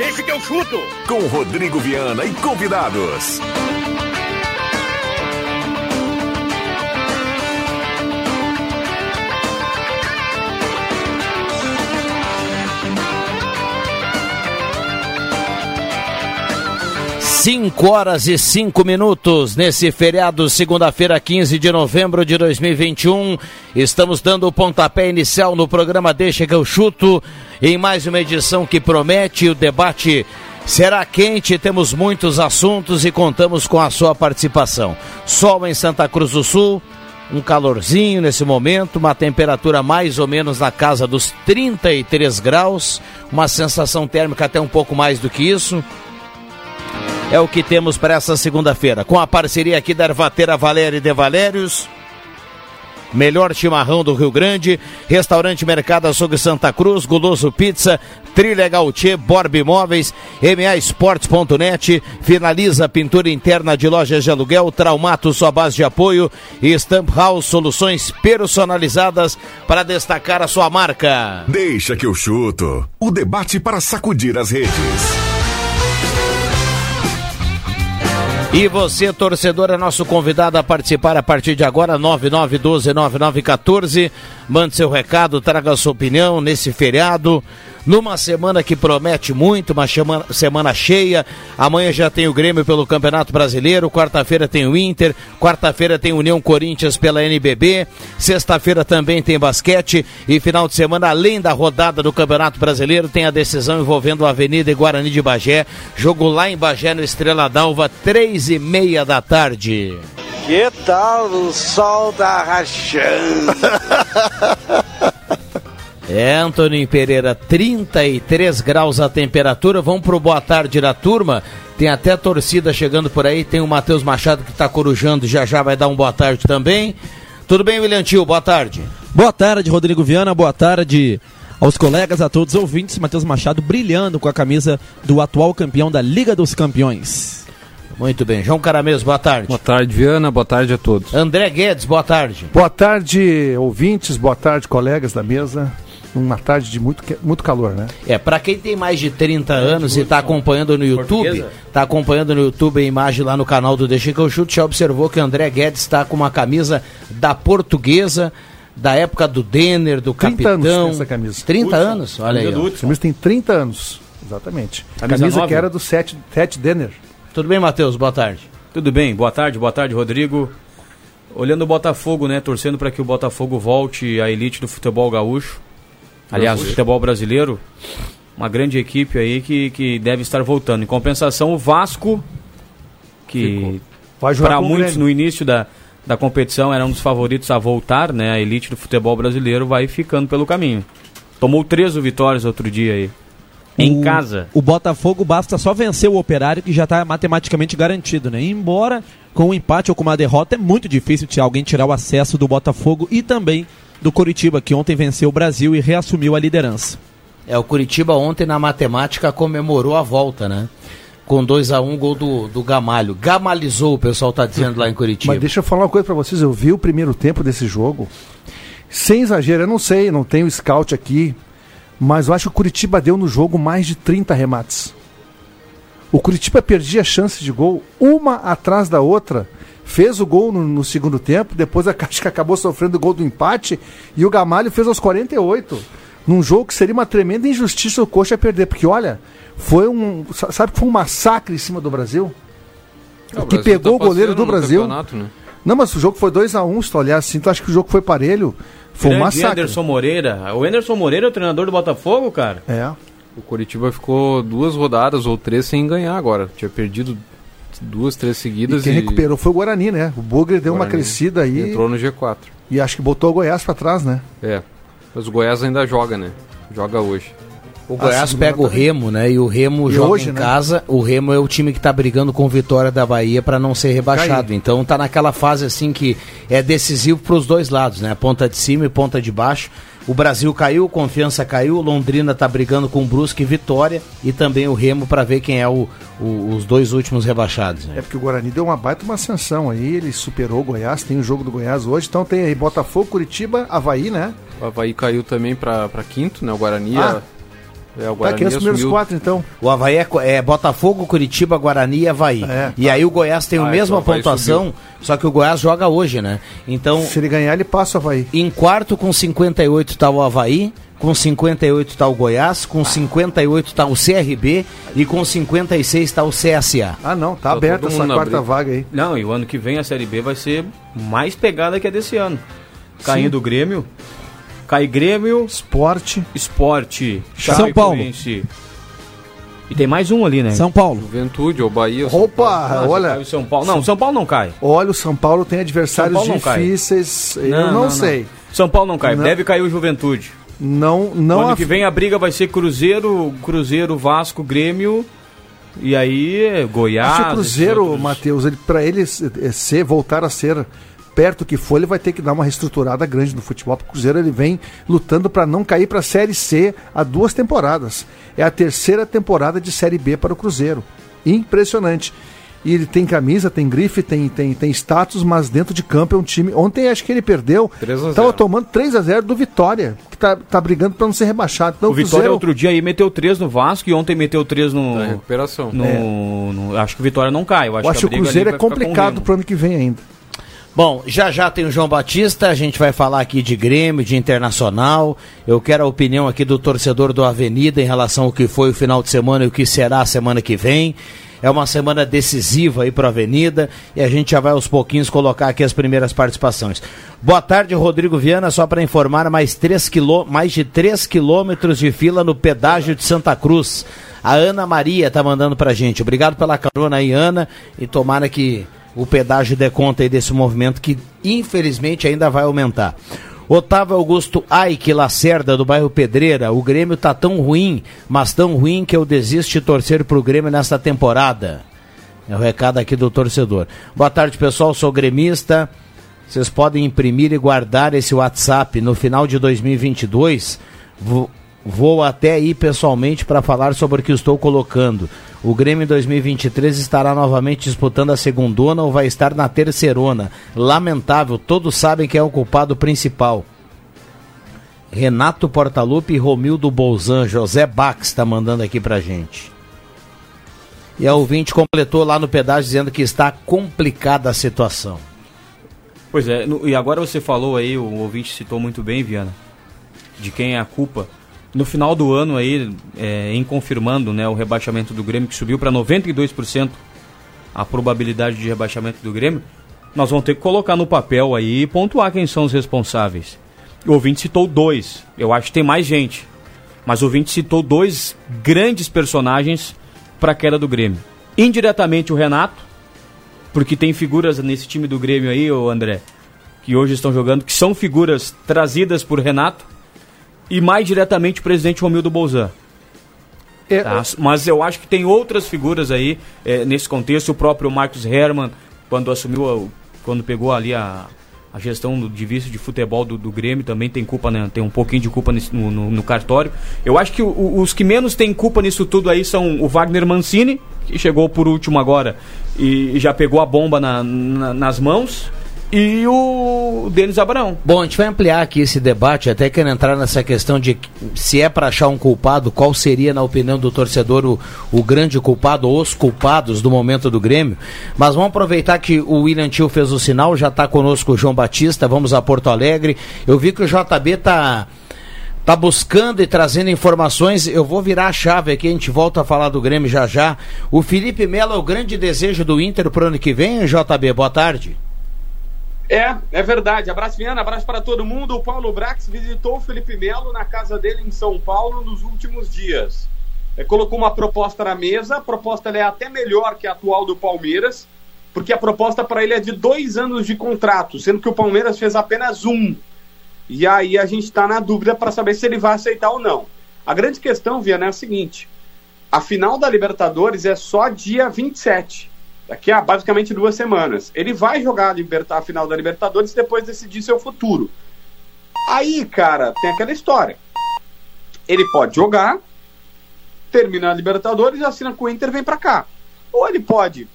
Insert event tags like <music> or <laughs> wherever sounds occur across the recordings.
Deixa que eu chuto. Com Rodrigo Viana e convidados. Cinco horas e cinco minutos nesse feriado, segunda-feira, 15 de novembro de 2021. Estamos dando o pontapé inicial no programa Deixa que eu chuto, em mais uma edição que promete o debate será quente, temos muitos assuntos e contamos com a sua participação. Sol em Santa Cruz do Sul, um calorzinho nesse momento, uma temperatura mais ou menos na casa dos 33 graus, uma sensação térmica até um pouco mais do que isso é o que temos para essa segunda-feira. Com a parceria aqui da Ervateira Valéria de Valérios. Melhor chimarrão do Rio Grande, Restaurante Mercado Açougue Santa Cruz, Guloso Pizza, Trilegal Gautier, Borb Imóveis, MAEsportes.net, finaliza a pintura interna de lojas de aluguel, Traumato, sua base de apoio e Stamp House, soluções personalizadas para destacar a sua marca. Deixa que eu chuto. O debate para sacudir as redes. E você, torcedor, é nosso convidado a participar a partir de agora, 9912-9914. Mande seu recado, traga sua opinião nesse feriado. Numa semana que promete muito, uma semana, semana cheia. Amanhã já tem o Grêmio pelo Campeonato Brasileiro. Quarta-feira tem o Inter. Quarta-feira tem União Corinthians pela NBB. Sexta-feira também tem basquete. E final de semana, além da rodada do Campeonato Brasileiro, tem a decisão envolvendo a Avenida e Guarani de Bagé. Jogo lá em Bagé, no Estrela d'Alva, três e meia da tarde. Que tal o sol tá rachando? <laughs> É, Antônio Pereira, 33 graus a temperatura. Vamos pro boa tarde da turma. Tem até torcida chegando por aí. Tem o Matheus Machado que está corujando, já já vai dar um boa tarde também. Tudo bem, William Tio? Boa tarde. Boa tarde, Rodrigo Viana. Boa tarde aos colegas, a todos os ouvintes. Matheus Machado brilhando com a camisa do atual campeão da Liga dos Campeões. Muito bem. João Caramês, boa tarde. Boa tarde, Viana. Boa tarde a todos. André Guedes, boa tarde. Boa tarde, ouvintes. Boa tarde, colegas da mesa uma tarde de muito, muito calor, né? É, para quem tem mais de 30 anos e está acompanhando no YouTube, está acompanhando no YouTube a imagem lá no canal do Deixa que eu chute, já observou que o André Guedes está com uma camisa da portuguesa, da época do Denner, do 30 capitão. Anos essa camisa. 30 Hudson. anos, olha aí. A camisa tem 30 anos, exatamente. A camisa, camisa que era do Seth, Seth Denner. Tudo bem, Matheus? Boa tarde. Tudo bem, boa tarde, boa tarde, Rodrigo. Olhando o Botafogo, né, torcendo para que o Botafogo volte à elite do futebol gaúcho Aliás, o futebol brasileiro, uma grande equipe aí que, que deve estar voltando. Em compensação, o Vasco, que para muitos no início da, da competição era um dos favoritos a voltar, né? A elite do futebol brasileiro vai ficando pelo caminho. Tomou 13 vitórias outro dia aí. Em o, casa. O Botafogo basta só vencer o operário que já está matematicamente garantido, né? Embora com um empate ou com uma derrota é muito difícil alguém tirar o acesso do Botafogo e também do Curitiba, que ontem venceu o Brasil e reassumiu a liderança. É, o Curitiba ontem na matemática comemorou a volta, né? Com 2 a 1 um, gol do, do Gamalho. Gamalizou, o pessoal está dizendo lá em Curitiba. Mas deixa eu falar uma coisa para vocês. Eu vi o primeiro tempo desse jogo. Sem exagero, eu não sei, não tenho scout aqui. Mas eu acho que o Curitiba deu no jogo mais de 30 remates. O Curitiba perdia chance de gol uma atrás da outra fez o gol no, no segundo tempo, depois a <laughs> Caixa acabou sofrendo o gol do empate e o Gamalho fez aos 48. Num jogo que seria uma tremenda injustiça o Coxa perder, porque olha, foi um. Sabe que foi um massacre em cima do Brasil? É, o que Brasil pegou tá o goleiro do Brasil. Né? Não, mas o jogo foi 2x1, um, se tu olhar assim, tu acha que o jogo foi parelho. Foi Grande um massacre. Anderson Moreira. O Anderson Moreira é o treinador do Botafogo, cara? É. O Curitiba ficou duas rodadas ou três sem ganhar agora. Tinha perdido duas, três seguidas. E quem e... recuperou foi o Guarani, né? O Bugre deu Guarani uma crescida aí. Entrou no G4. E acho que botou o Goiás para trás, né? É. Mas o Goiás ainda joga, né? Joga hoje. O Goiás pega o Remo, né? E o Remo e joga hoje, em né? casa. O Remo é o time que está brigando com Vitória da Bahia para não ser rebaixado. Caí. Então tá naquela fase assim que é decisivo para os dois lados, né? Ponta de cima e ponta de baixo. O Brasil caiu, Confiança caiu, Londrina está brigando com o Brusque e Vitória e também o Remo para ver quem é o, o, os dois últimos rebaixados. Né? É porque o Guarani deu uma baita uma ascensão aí, ele superou o Goiás, tem o jogo do Goiás hoje, então tem aí Botafogo, Curitiba, Havaí, né? O Havaí caiu também para quinto, né? O Guarani ah. É, o Tá aqui os primeiros assumiu. quatro, então. O Havaí é, é Botafogo, Curitiba, Guarani e Havaí. É. E aí o Goiás tem a Ah, mesma então o Havaí pontuação, só que o Goiás joga hoje, né? Então, Se ele ganhar, ele passa o Havaí. em quarto com 58 tá o Havaí, com 58 tá o Goiás, com 58 tá o CRB e com 56 tá o CSA. Ah, não, tá Tá aberta essa quarta briga. vaga aí. Não, e o ano que vem a Série B vai ser mais pegada que a desse ano. Caindo o Grêmio. Cai Grêmio, Esporte. Esporte, São Paulo. E tem mais um ali, né? São Paulo. Juventude ou Bahia. ou São Opa, Ah, olha. cai o São Paulo. Não, São Paulo não cai. Olha, o São Paulo tem adversários Paulo não cai. difíceis. eu não, sei. São Paulo não cai. Não. Deve cair o Juventude. Não, não ano af- que vem a briga vai ser Cruzeiro, Cruzeiro, Vasco, Grêmio. E aí, é Goiás. Acho que o Cruzeiro, outros- Matheus, ele, para ele eh, ser, voltar a ser perto que for, ele vai ter que dar uma reestruturada grande no futebol. porque O Cruzeiro ele vem lutando para não cair para a Série C há duas temporadas. É a terceira temporada de Série B para o Cruzeiro. Impressionante. E ele tem camisa, tem grife, tem, tem, tem status, mas dentro de campo é um time. Ontem acho que ele perdeu. 3 a 0. Tava tomando 3 a 0 do Vitória, que tá, tá brigando para não ser rebaixado. Então, O Vitória outro dia aí meteu 3 no Vasco e ontem meteu 3 no. Da recuperação. no, no- acho que o Vitória não cai. Eu acho, eu acho que o Cruzeiro é complicado pro ano que vem ainda. Bom, já já tem o João Batista, a gente vai falar aqui de Grêmio, de Internacional. Eu quero a opinião aqui do torcedor do Avenida em relação ao que foi o final de semana e o que será a semana que vem. É uma semana decisiva aí para a Avenida e a gente já vai aos pouquinhos colocar aqui as primeiras participações. Boa tarde, Rodrigo Viana. Só para informar, mais, três quilô, mais de 3 quilômetros de fila no pedágio de Santa Cruz. A Ana Maria tá mandando pra gente. Obrigado pela carona aí, Ana. E tomara que o pedágio dê conta aí desse movimento que infelizmente ainda vai aumentar. Otávio Augusto Aike Lacerda, do bairro Pedreira. O Grêmio tá tão ruim, mas tão ruim que eu desisto de torcer pro Grêmio nesta temporada. É o recado aqui do torcedor. Boa tarde, pessoal. Sou gremista. Vocês podem imprimir e guardar esse WhatsApp. No final de 2022, vou, até ir pessoalmente para falar sobre o que estou colocando. O Grêmio em 2023 estará novamente disputando a segundona ou vai estar na terceirona. Lamentável, todos sabem quem é o culpado principal. Renato Portaluppi e Romildo Bolzan, José Bax está mandando aqui pra gente. E a ouvinte completou lá no pedágio dizendo que está complicada a situação. Pois é, e agora você falou aí, o ouvinte citou muito bem, Viana, de quem é a culpa. No final do ano aí, é, em confirmando né, o rebaixamento do Grêmio, que subiu para 92% a probabilidade de rebaixamento do Grêmio, nós vamos ter que colocar no papel aí e pontuar quem são os responsáveis. O ouvinte citou dois, eu acho que tem mais gente, mas o ouvinte citou dois grandes personagens para a queda do Grêmio. Indiretamente o Renato, porque tem figuras nesse time do Grêmio aí, ô André, que hoje estão jogando, que são figuras trazidas por Renato, e mais diretamente o presidente Romildo Bolzan. É, Tá? Mas eu acho que tem outras figuras aí eh, nesse contexto, o próprio Marcos Herman, quando assumiu, quando pegou ali a, a gestão do, de vice de futebol do, do Grêmio, também tem culpa, né? tem um pouquinho de culpa nesse- no, no- no cartório. Eu acho que o- os que menos têm culpa nisso tudo aí são o Wagner Mancini, que chegou por último agora e, e já pegou a bomba na- na- nas mãos, e o Denis Abraão. Bom, a gente vai ampliar aqui esse debate, até quero entrar nessa questão de se é para achar um culpado, qual seria, na opinião do torcedor, o, o grande culpado, ou os culpados do momento do Grêmio. Mas vamos aproveitar que o William Tio fez o sinal, já está conosco o João Batista, vamos a Porto Alegre. Eu vi que o JB tá tá buscando e trazendo informações. Eu vou virar a chave aqui, a gente volta a falar do Grêmio já já. O Felipe Melo é o grande desejo do Inter pro ano que vem, JB? Boa tarde. É, é verdade. Abraço, Viana, abraço para todo mundo. O Paulo Brax visitou o Felipe Melo na casa dele em São Paulo nos últimos dias. É, colocou uma proposta na mesa, a proposta é até melhor que a atual do Palmeiras, porque a proposta para ele é de dois anos de contrato, sendo que o Palmeiras fez apenas um. E aí a gente está na dúvida para saber se ele vai aceitar ou não. A grande questão, Viana, é a seguinte: a final da Libertadores é só dia 27 daqui a basicamente duas semanas. Ele vai jogar a, liberta, a final da Libertadores e depois decidir seu futuro. Aí, cara, tem aquela história. Ele pode jogar, termina a Libertadores, assina com o Inter vem pra cá. Ou ele pode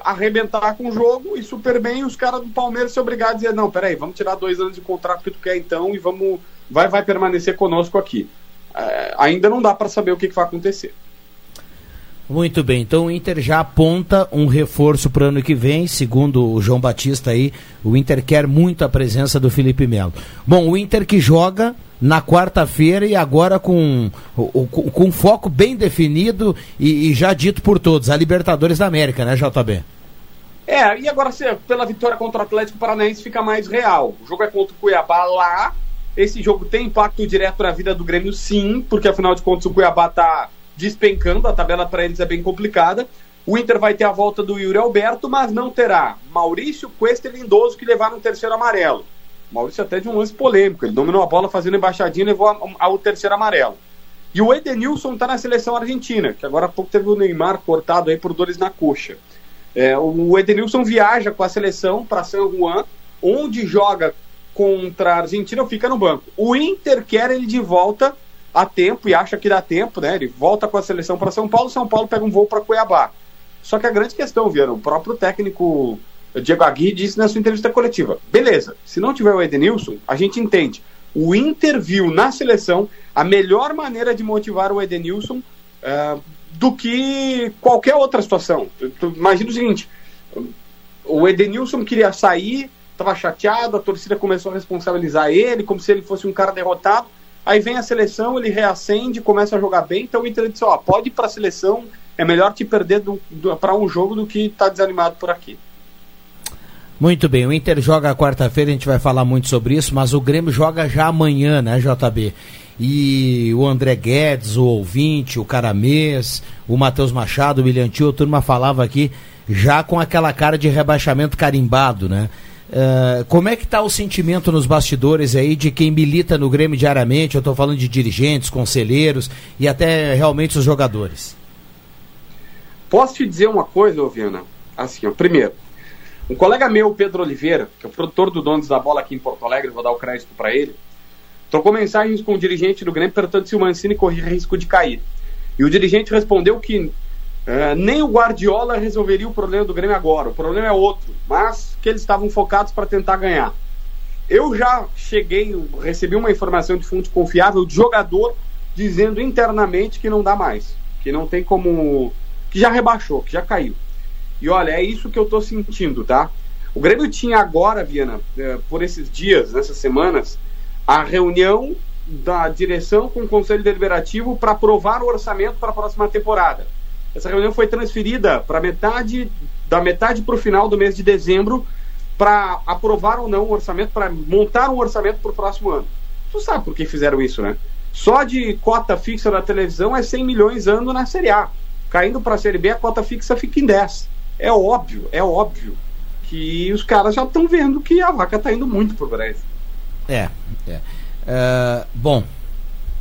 arrebentar com o jogo e super bem e os caras do Palmeiras se obrigar a dizer, não, peraí, vamos tirar dois anos de contrato que tu quer então e vamos vai, vai permanecer conosco aqui. é, ainda não dá para saber o que, que vai acontecer. Muito bem, então o Inter já aponta um reforço para o ano que vem, segundo o João Batista aí, o Inter quer muito a presença do Felipe Melo. Bom, o Inter que joga na quarta-feira e agora com, com, foco bem definido e, e, já dito por todos, a Libertadores da América, né, JB? É, e agora pela vitória contra o Atlético Paranaense fica mais real. O jogo é contra o Cuiabá lá. Esse jogo tem impacto direto na vida do Grêmio, sim, porque afinal de contas o Cuiabá está despencando, a tabela para eles é bem complicada. O Inter vai ter a volta do Yuri Alberto, mas não terá Maurício, Cuesta e Lindoso que levaram o terceiro amarelo. Maurício até de um lance polêmico, ele dominou a bola fazendo embaixadinha e levou ao terceiro amarelo. E o Edenilson está na seleção argentina, que agora há pouco teve o Neymar cortado aí por dores na coxa. É, o Edenilson viaja com a seleção para San Juan, onde joga contra a Argentina ou fica no banco. O Inter quer ele de volta a tempo e acha que dá tempo, né? Ele volta com a seleção para São Paulo, São Paulo pega um voo para Cuiabá. Só que a grande questão, Viana, o próprio técnico Diego Aguirre disse na sua entrevista coletiva: beleza, se não tiver o Edenilson, a gente entende. O Inter viu na seleção a melhor maneira de motivar o Edenilson uh, do que qualquer outra situação. Imagina o seguinte: o Edenilson queria sair, estava chateado, a torcida começou a responsabilizar ele como se ele fosse um cara derrotado. Aí vem a seleção, ele reacende, começa a jogar bem. Então o Inter disse: ó, pode ir para a seleção, é melhor te perder para um jogo do que estar tá desanimado por aqui. Muito bem, o Inter joga quarta-feira, a gente vai falar muito sobre isso, mas o Grêmio joga já amanhã, né, JB? E o André Guedes, o ouvinte, o Caramês, o Matheus Machado, o William Tio, a turma falava aqui já com aquela cara de rebaixamento carimbado, né? Uh, como é que está o sentimento nos bastidores aí de quem milita no Grêmio diariamente? Eu estou falando de dirigentes, conselheiros e até realmente os jogadores. Posso te dizer uma coisa, Viana? Assim, ó, primeiro, um colega meu, Pedro Oliveira, que é o produtor do Donos da Bola aqui em Porto Alegre, vou dar o crédito para ele, trocou mensagens com o dirigente do Grêmio perguntando se o Mancini corria risco de cair. E o dirigente respondeu que é, nem o Guardiola resolveria o problema do Grêmio agora, o problema é outro, mas que eles estavam focados para tentar ganhar. Eu já cheguei, recebi uma informação de fonte confiável de jogador dizendo internamente que não dá mais, que não tem como. que já rebaixou, que já caiu. E olha, é isso que eu estou sentindo, tá? O Grêmio tinha agora, Viana, é, por esses dias, nessas semanas, a reunião da direção com o Conselho Deliberativo para aprovar o orçamento para a próxima temporada. Essa reunião foi transferida para metade da metade para o final do mês de dezembro para aprovar ou não o orçamento, para montar um orçamento para o próximo ano. Tu sabe por que fizeram isso, né? Só de cota fixa na televisão é 100 milhões ano na Série A. Caindo para a Série B, a cota fixa fica em 10. É óbvio, é óbvio que os caras já estão vendo que a vaca está indo muito por breve. É, é. Uh, bom,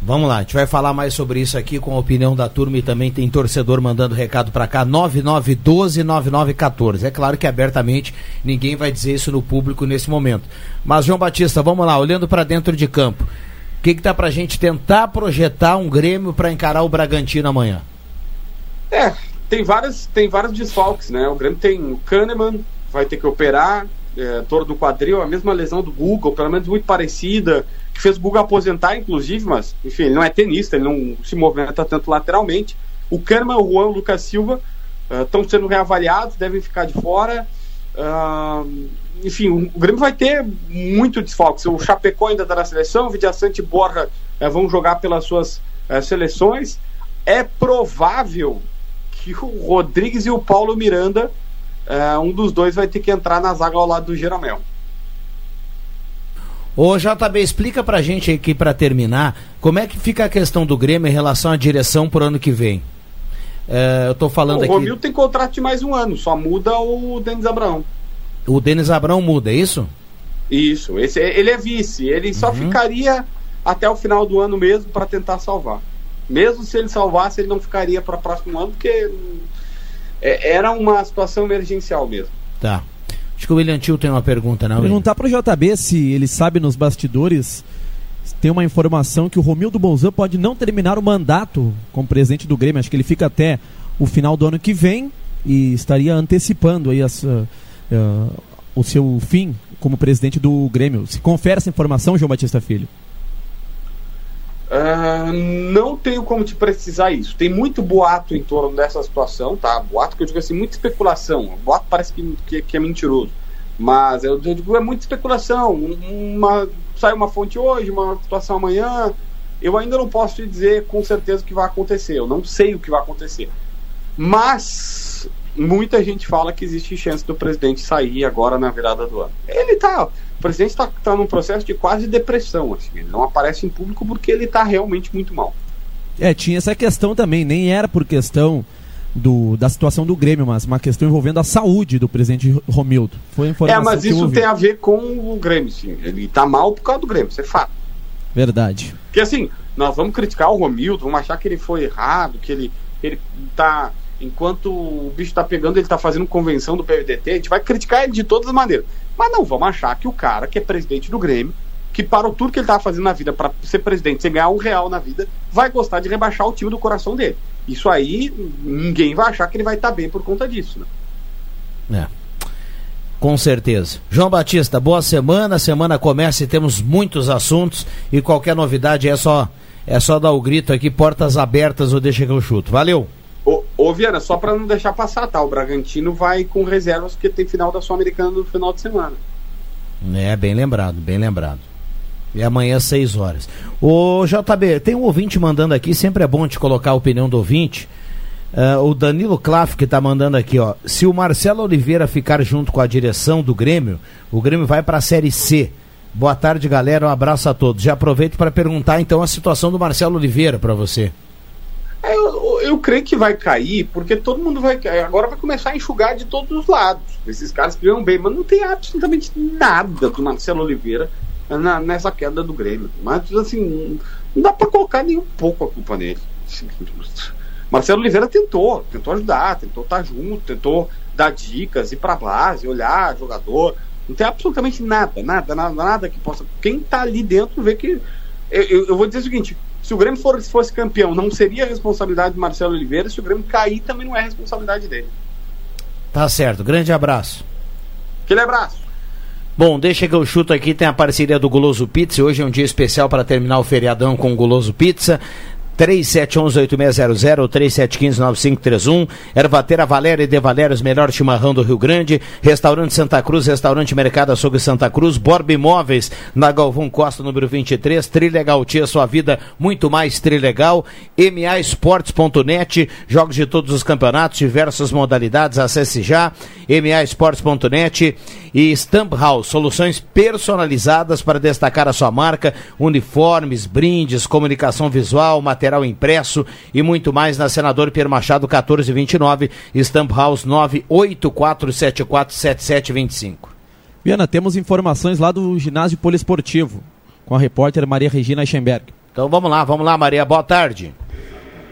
Vamos lá, a gente vai falar mais sobre isso aqui com a opinião da turma e também tem torcedor mandando recado para cá, 9912-9914. É claro que abertamente ninguém vai dizer isso no público nesse momento. Mas, João Batista, vamos lá, olhando para dentro de campo, o que, que dá para a gente tentar projetar um Grêmio para encarar o Bragantino amanhã? É, tem várias, tem vários desfalques, né? O Grêmio tem o Kahneman, vai ter que operar, é, torno do quadril, a mesma lesão do Google, pelo menos muito parecida fez o Guga aposentar, inclusive, mas, enfim, ele não é tenista, ele não se movimenta tanto lateralmente. O Kahneman, o Juan, o Lucas Silva estão uh, sendo reavaliados, devem ficar de fora. Uh, enfim, o, Grêmio vai ter muito desfalque. O Chapecó ainda está na seleção, o Vidiaçante e Borja uh, vão jogar pelas suas uh, seleções. É provável que o Rodrigues e o Paulo Miranda, um dos dois vai ter que entrar na zaga ao lado do Jeromel. Ô JB, explica pra gente aqui para terminar, como é que fica a questão do Grêmio em relação à direção pro ano que vem? É, eu tô falando o aqui. O Romil tem contrato de mais um ano, só muda o Denis Abrão. O Denis Abrão muda, é isso? Isso, esse, ele é vice, ele só uhum. ficaria até o final do ano mesmo para tentar salvar. Mesmo se ele salvasse, ele não ficaria para o próximo ano, porque é, era uma situação emergencial mesmo. Tá. Acho que o William Tio tem uma pergunta, não? Perguntar para o JB se ele sabe nos bastidores tem uma informação que o Romildo Bolzan pode não terminar o mandato como presidente do Grêmio. Acho que ele fica até o final do ano que vem e estaria antecipando aí as, uh, uh, o seu fim como presidente do Grêmio. Se confere essa informação, João Batista Filho? Uh, não tenho como te precisar isso. Tem muito boato em torno dessa situação, tá? Boato que eu digo assim, muita especulação. Boato parece que, que, que é mentiroso. Mas eu, eu digo, é muita especulação. Uma, sai uma fonte hoje, uma situação amanhã. Eu ainda não posso te dizer com certeza o que vai acontecer. Eu não sei o que vai acontecer. Mas muita gente fala que existe chance do presidente sair agora na virada do ano. Ele tá o presidente está tá num processo de quase depressão. Assim. Ele não aparece em público porque ele está realmente muito mal. É, tinha essa questão também. Nem era por questão do, da situação do Grêmio, mas uma questão envolvendo a saúde do presidente Romildo. Foi informação É, mas isso tem a ver com o Grêmio, sim. Ele está mal por causa do Grêmio, isso é fato. Verdade. Porque assim, nós vamos criticar o Romildo, vamos achar que ele foi errado, que ele, ele tá enquanto o bicho está pegando, ele está fazendo convenção do PVDT, a gente vai criticar ele de todas as maneiras. Mas não vamos achar que o cara que é presidente do Grêmio, que parou tudo que ele estava fazendo na vida para ser presidente, sem ganhar um real na vida, vai gostar de rebaixar o time do coração dele. Isso aí, ninguém vai achar que ele vai estar tá bem por conta disso. Né? É. Com certeza. João Batista, boa semana. Semana começa e temos muitos assuntos. E qualquer novidade é só é só dar o grito aqui, portas abertas ou deixa que eu chuto. Valeu! Ô, ô Viana, só para não deixar passar, tá? O Bragantino vai com reservas porque tem final da Sul-Americana no final de semana. É, bem lembrado, bem lembrado. E amanhã às 6 horas. Ô JB, tem um ouvinte mandando aqui, sempre é bom te colocar a opinião do ouvinte. Uh, o Danilo Klaff que está mandando aqui, ó. Se o Marcelo Oliveira ficar junto com a direção do Grêmio, o Grêmio vai para a Série C. Boa tarde, galera. Um abraço a todos. Já aproveito para perguntar então a situação do Marcelo Oliveira para você. É, eu, eu, creio que vai cair, porque todo mundo vai. Agora vai começar a enxugar de todos os lados. Esses caras que ganham bem, mas não tem absolutamente nada do Marcelo Oliveira na, nessa queda do Grêmio. Mas, assim, não dá para colocar nem um pouco a culpa nele. Marcelo Oliveira tentou, tentou ajudar, tentou estar junto, tentou dar dicas, ir para base, olhar jogador. Não tem absolutamente nada, nada, nada, nada que possa. Quem está ali dentro vê que. Eu, eu, eu vou dizer o seguinte: se o Grêmio for, fosse campeão, não seria responsabilidade de Marcelo Oliveira. Se o Grêmio cair, também não é responsabilidade dele. Tá certo. Grande abraço. Aquele abraço. Bom, deixa que eu chuto aqui, tem a parceria do Guloso Pizza. Hoje é um dia especial para terminar o feriadão com o Guloso Pizza. 3711-8600 ou 3715-9531. Ervatera Valéria e De Valérios, melhor chimarrão do Rio Grande. Restaurante Santa Cruz, Restaurante Mercado Açougue Santa Cruz. Borba Imóveis, na Galvão Costa, número 23. Trilegal Tia, sua vida muito mais trilegal. MAEsportes.net, jogos de todos os campeonatos, diversas modalidades, acesse já. MAEsportes.net e Stamp House, soluções personalizadas para destacar a sua marca, uniformes, brindes, comunicação visual, material impresso e muito mais na Senador Pierre Machado 1429, Stamp House 984747725. Viana, temos informações lá do ginásio poliesportivo com a repórter Maria Regina Schemberg. Então vamos lá, vamos lá, Maria, boa tarde.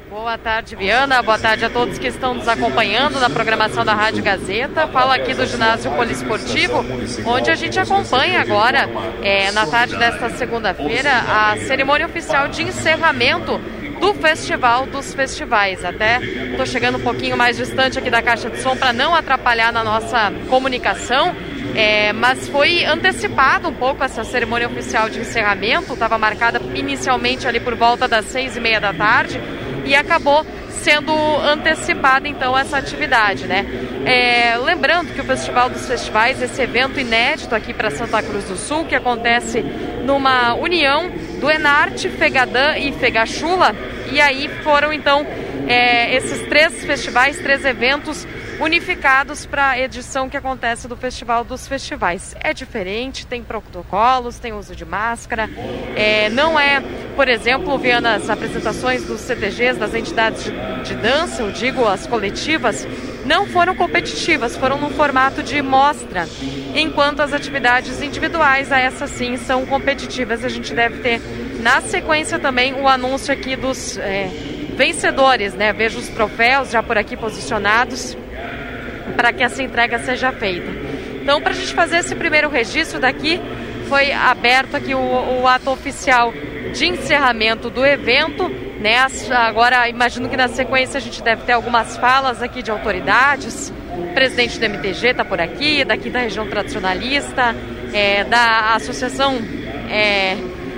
Boa tarde, Viana. Boa tarde a todos que estão nos acompanhando na programação da Rádio Gazeta. Falo aqui do ginásio poliesportivo, onde a gente acompanha agora, é, na tarde desta segunda-feira, a cerimônia oficial de encerramento do Festival dos Festivais. Até estou chegando um pouquinho mais distante aqui da caixa de som para não atrapalhar na nossa comunicação. É, mas foi antecipado um pouco essa cerimônia oficial de encerramento, estava marcada inicialmente ali por volta das seis e meia da tarde e acabou sendo antecipada então essa atividade, né? É, lembrando que o Festival dos Festivais, esse evento inédito aqui para Santa Cruz do Sul, que acontece numa união do Enarte, Fegadã e Fegachula, e aí foram então é, esses três festivais, três eventos unificados para a edição que acontece do Festival dos Festivais. É diferente, tem protocolos, tem uso de máscara, é, não é, por exemplo, vendo as apresentações dos CTGs, das entidades de, de dança, eu digo as coletivas, não foram competitivas, foram no formato de mostra, enquanto as atividades individuais, essas sim, são competitivas. A gente deve ter na sequência também o anúncio aqui dos é, vencedores, né? Vejo os troféus já por aqui posicionados para que essa entrega seja feita. Então, para a gente fazer esse primeiro registro daqui, foi aberto aqui o, o ato oficial de encerramento do evento. Né? Agora, imagino que na sequência a gente deve ter algumas falas aqui de autoridades. O presidente do MTG está por aqui, daqui da região tradicionalista, é, da Associação é,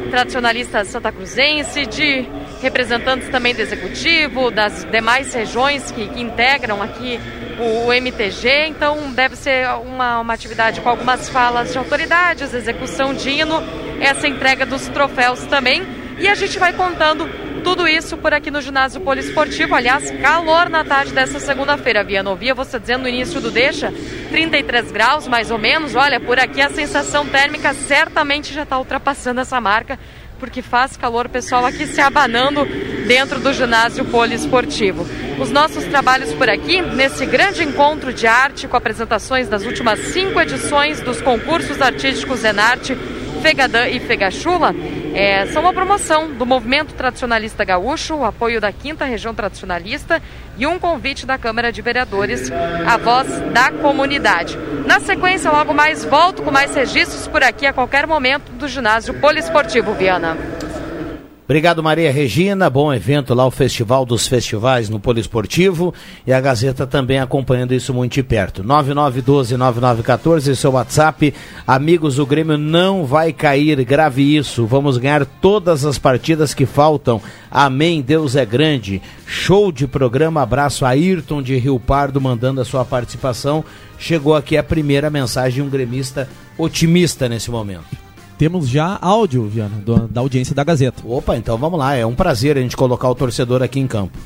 tradicionalista santa cruzense, de representantes também do executivo, das demais regiões que, que integram aqui o, o, MTG. Então deve ser uma, uma atividade com algumas falas de autoridades, execução de hino, essa entrega dos troféus também. E a gente vai contando tudo isso por aqui no ginásio poliesportivo. Aliás, calor na tarde dessa segunda-feira. Viana, ouvia você dizendo no início do Deixa, 33 graus mais ou menos. Olha, por aqui a sensação térmica certamente já está ultrapassando essa marca, porque faz calor, pessoal aqui se abanando dentro do ginásio poliesportivo. Os nossos trabalhos por aqui, nesse grande encontro de arte com apresentações das últimas cinco edições dos concursos artísticos Zenarte Fegadã e Fegachula é, são uma promoção do movimento tradicionalista gaúcho, o apoio da quinta região tradicionalista e um convite da Câmara de Vereadores, a voz da comunidade. Na sequência, logo mais, volto com mais registros por aqui a qualquer momento do ginásio poliesportivo Viana. Obrigado, Maria Regina. Bom evento lá, o Festival dos Festivais no Poliesportivo. E a Gazeta também acompanhando isso muito de perto. 9912-9914, seu WhatsApp. Amigos, o Grêmio não vai cair. Grave isso. Vamos ganhar todas as partidas que faltam. Amém. Deus é grande. Show de programa. Abraço a Ayrton de Rio Pardo mandando a sua participação. Chegou aqui a primeira mensagem de um gremista otimista nesse momento temos já áudio, Viana, do, da audiência da Gazeta. Opa, então vamos lá. É um prazer a gente colocar o torcedor aqui em campo.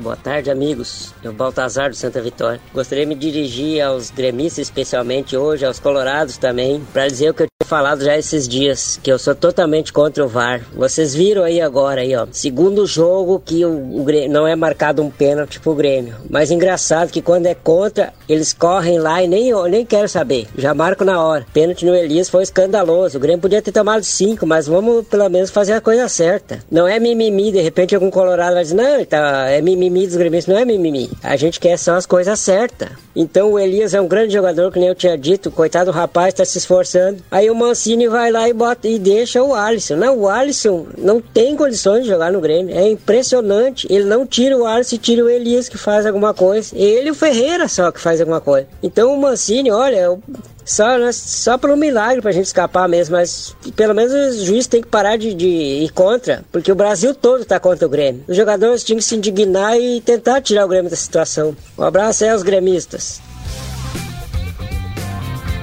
Boa tarde, amigos. Eu Baltazar do Santa Vitória. Gostaria de me dirigir aos gremistas, especialmente hoje, aos colorados também, para dizer o que eu tinha falado já esses dias, que eu sou totalmente contra o VAR. Vocês viram aí agora, aí, ó. Segundo jogo que o, o Grêmio, não é marcado um pênalti pro Grêmio. Mas engraçado que quando é contra, eles correm lá e nem, nem quero saber. Já marco na hora. Pênalti no Elias foi escandaloso. O Grêmio podia ter tomado cinco, mas vamos pelo menos fazer a coisa certa. Não é mimimi, de repente algum colorado vai dizer, não, tá, é mimimi mimimi dos gremistas não é mimimi. A gente quer só as coisas certas. Então o Elias é um grande jogador, que nem eu tinha dito. Coitado do rapaz, está se esforçando. Aí o Mancini vai lá e bota e deixa o Alisson. Não, o Alisson não tem condições de jogar no Grêmio. É impressionante. Ele não tira o Alisson tira o Elias que faz alguma coisa. Ele e o Ferreira só que faz alguma coisa. Então o Mancini, olha, só, né, só por um milagre pra gente escapar mesmo, mas pelo menos o juiz tem que parar de, de ir contra, porque o Brasil todo tá contra o Grêmio. Os jogadores tinham que se indignar e tentar tirar o Grêmio da situação. Um abraço aí aos gremistas.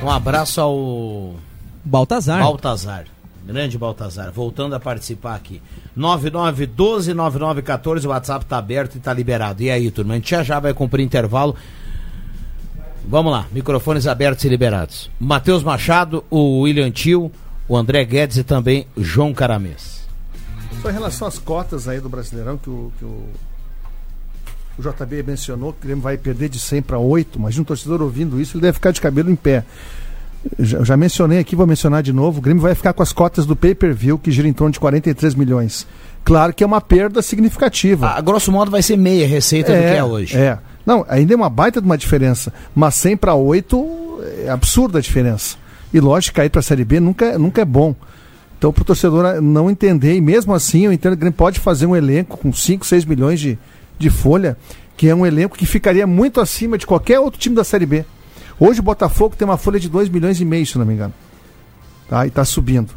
Um abraço ao Baltazar. Baltazar. Grande Baltazar, voltando a participar aqui. 9912-9914, o WhatsApp tá aberto e tá liberado. E aí, turma, a gente já já vai cumprir intervalo. Vamos lá, microfones abertos e liberados. Matheus Machado, o William Tio, o André Guedes e também João Caramês. Só em relação às cotas aí do Brasileirão, que o, que o, o JB mencionou, que o Grêmio vai perder de 100 para 8, mas um torcedor ouvindo isso, ele deve ficar de cabelo em pé. Já, já mencionei aqui, vou mencionar de novo, o Grêmio vai ficar com as cotas do pay-per-view, que gira em torno de 43 milhões. Claro que é uma perda significativa. A, a grosso modo vai ser meia receita é, do que é hoje. É, não, ainda é uma baita de uma diferença. Mas 100 para 8 é absurda a diferença. E lógico, cair para a Série B nunca, nunca é bom. Então, para o torcedor não entender, e mesmo assim, eu entendo que ele pode fazer um elenco com 5, 6 milhões de, de folha, que é um elenco que ficaria muito acima de qualquer outro time da Série B. Hoje o Botafogo tem uma folha de 2 milhões e meio, se não me engano. Tá? E está subindo.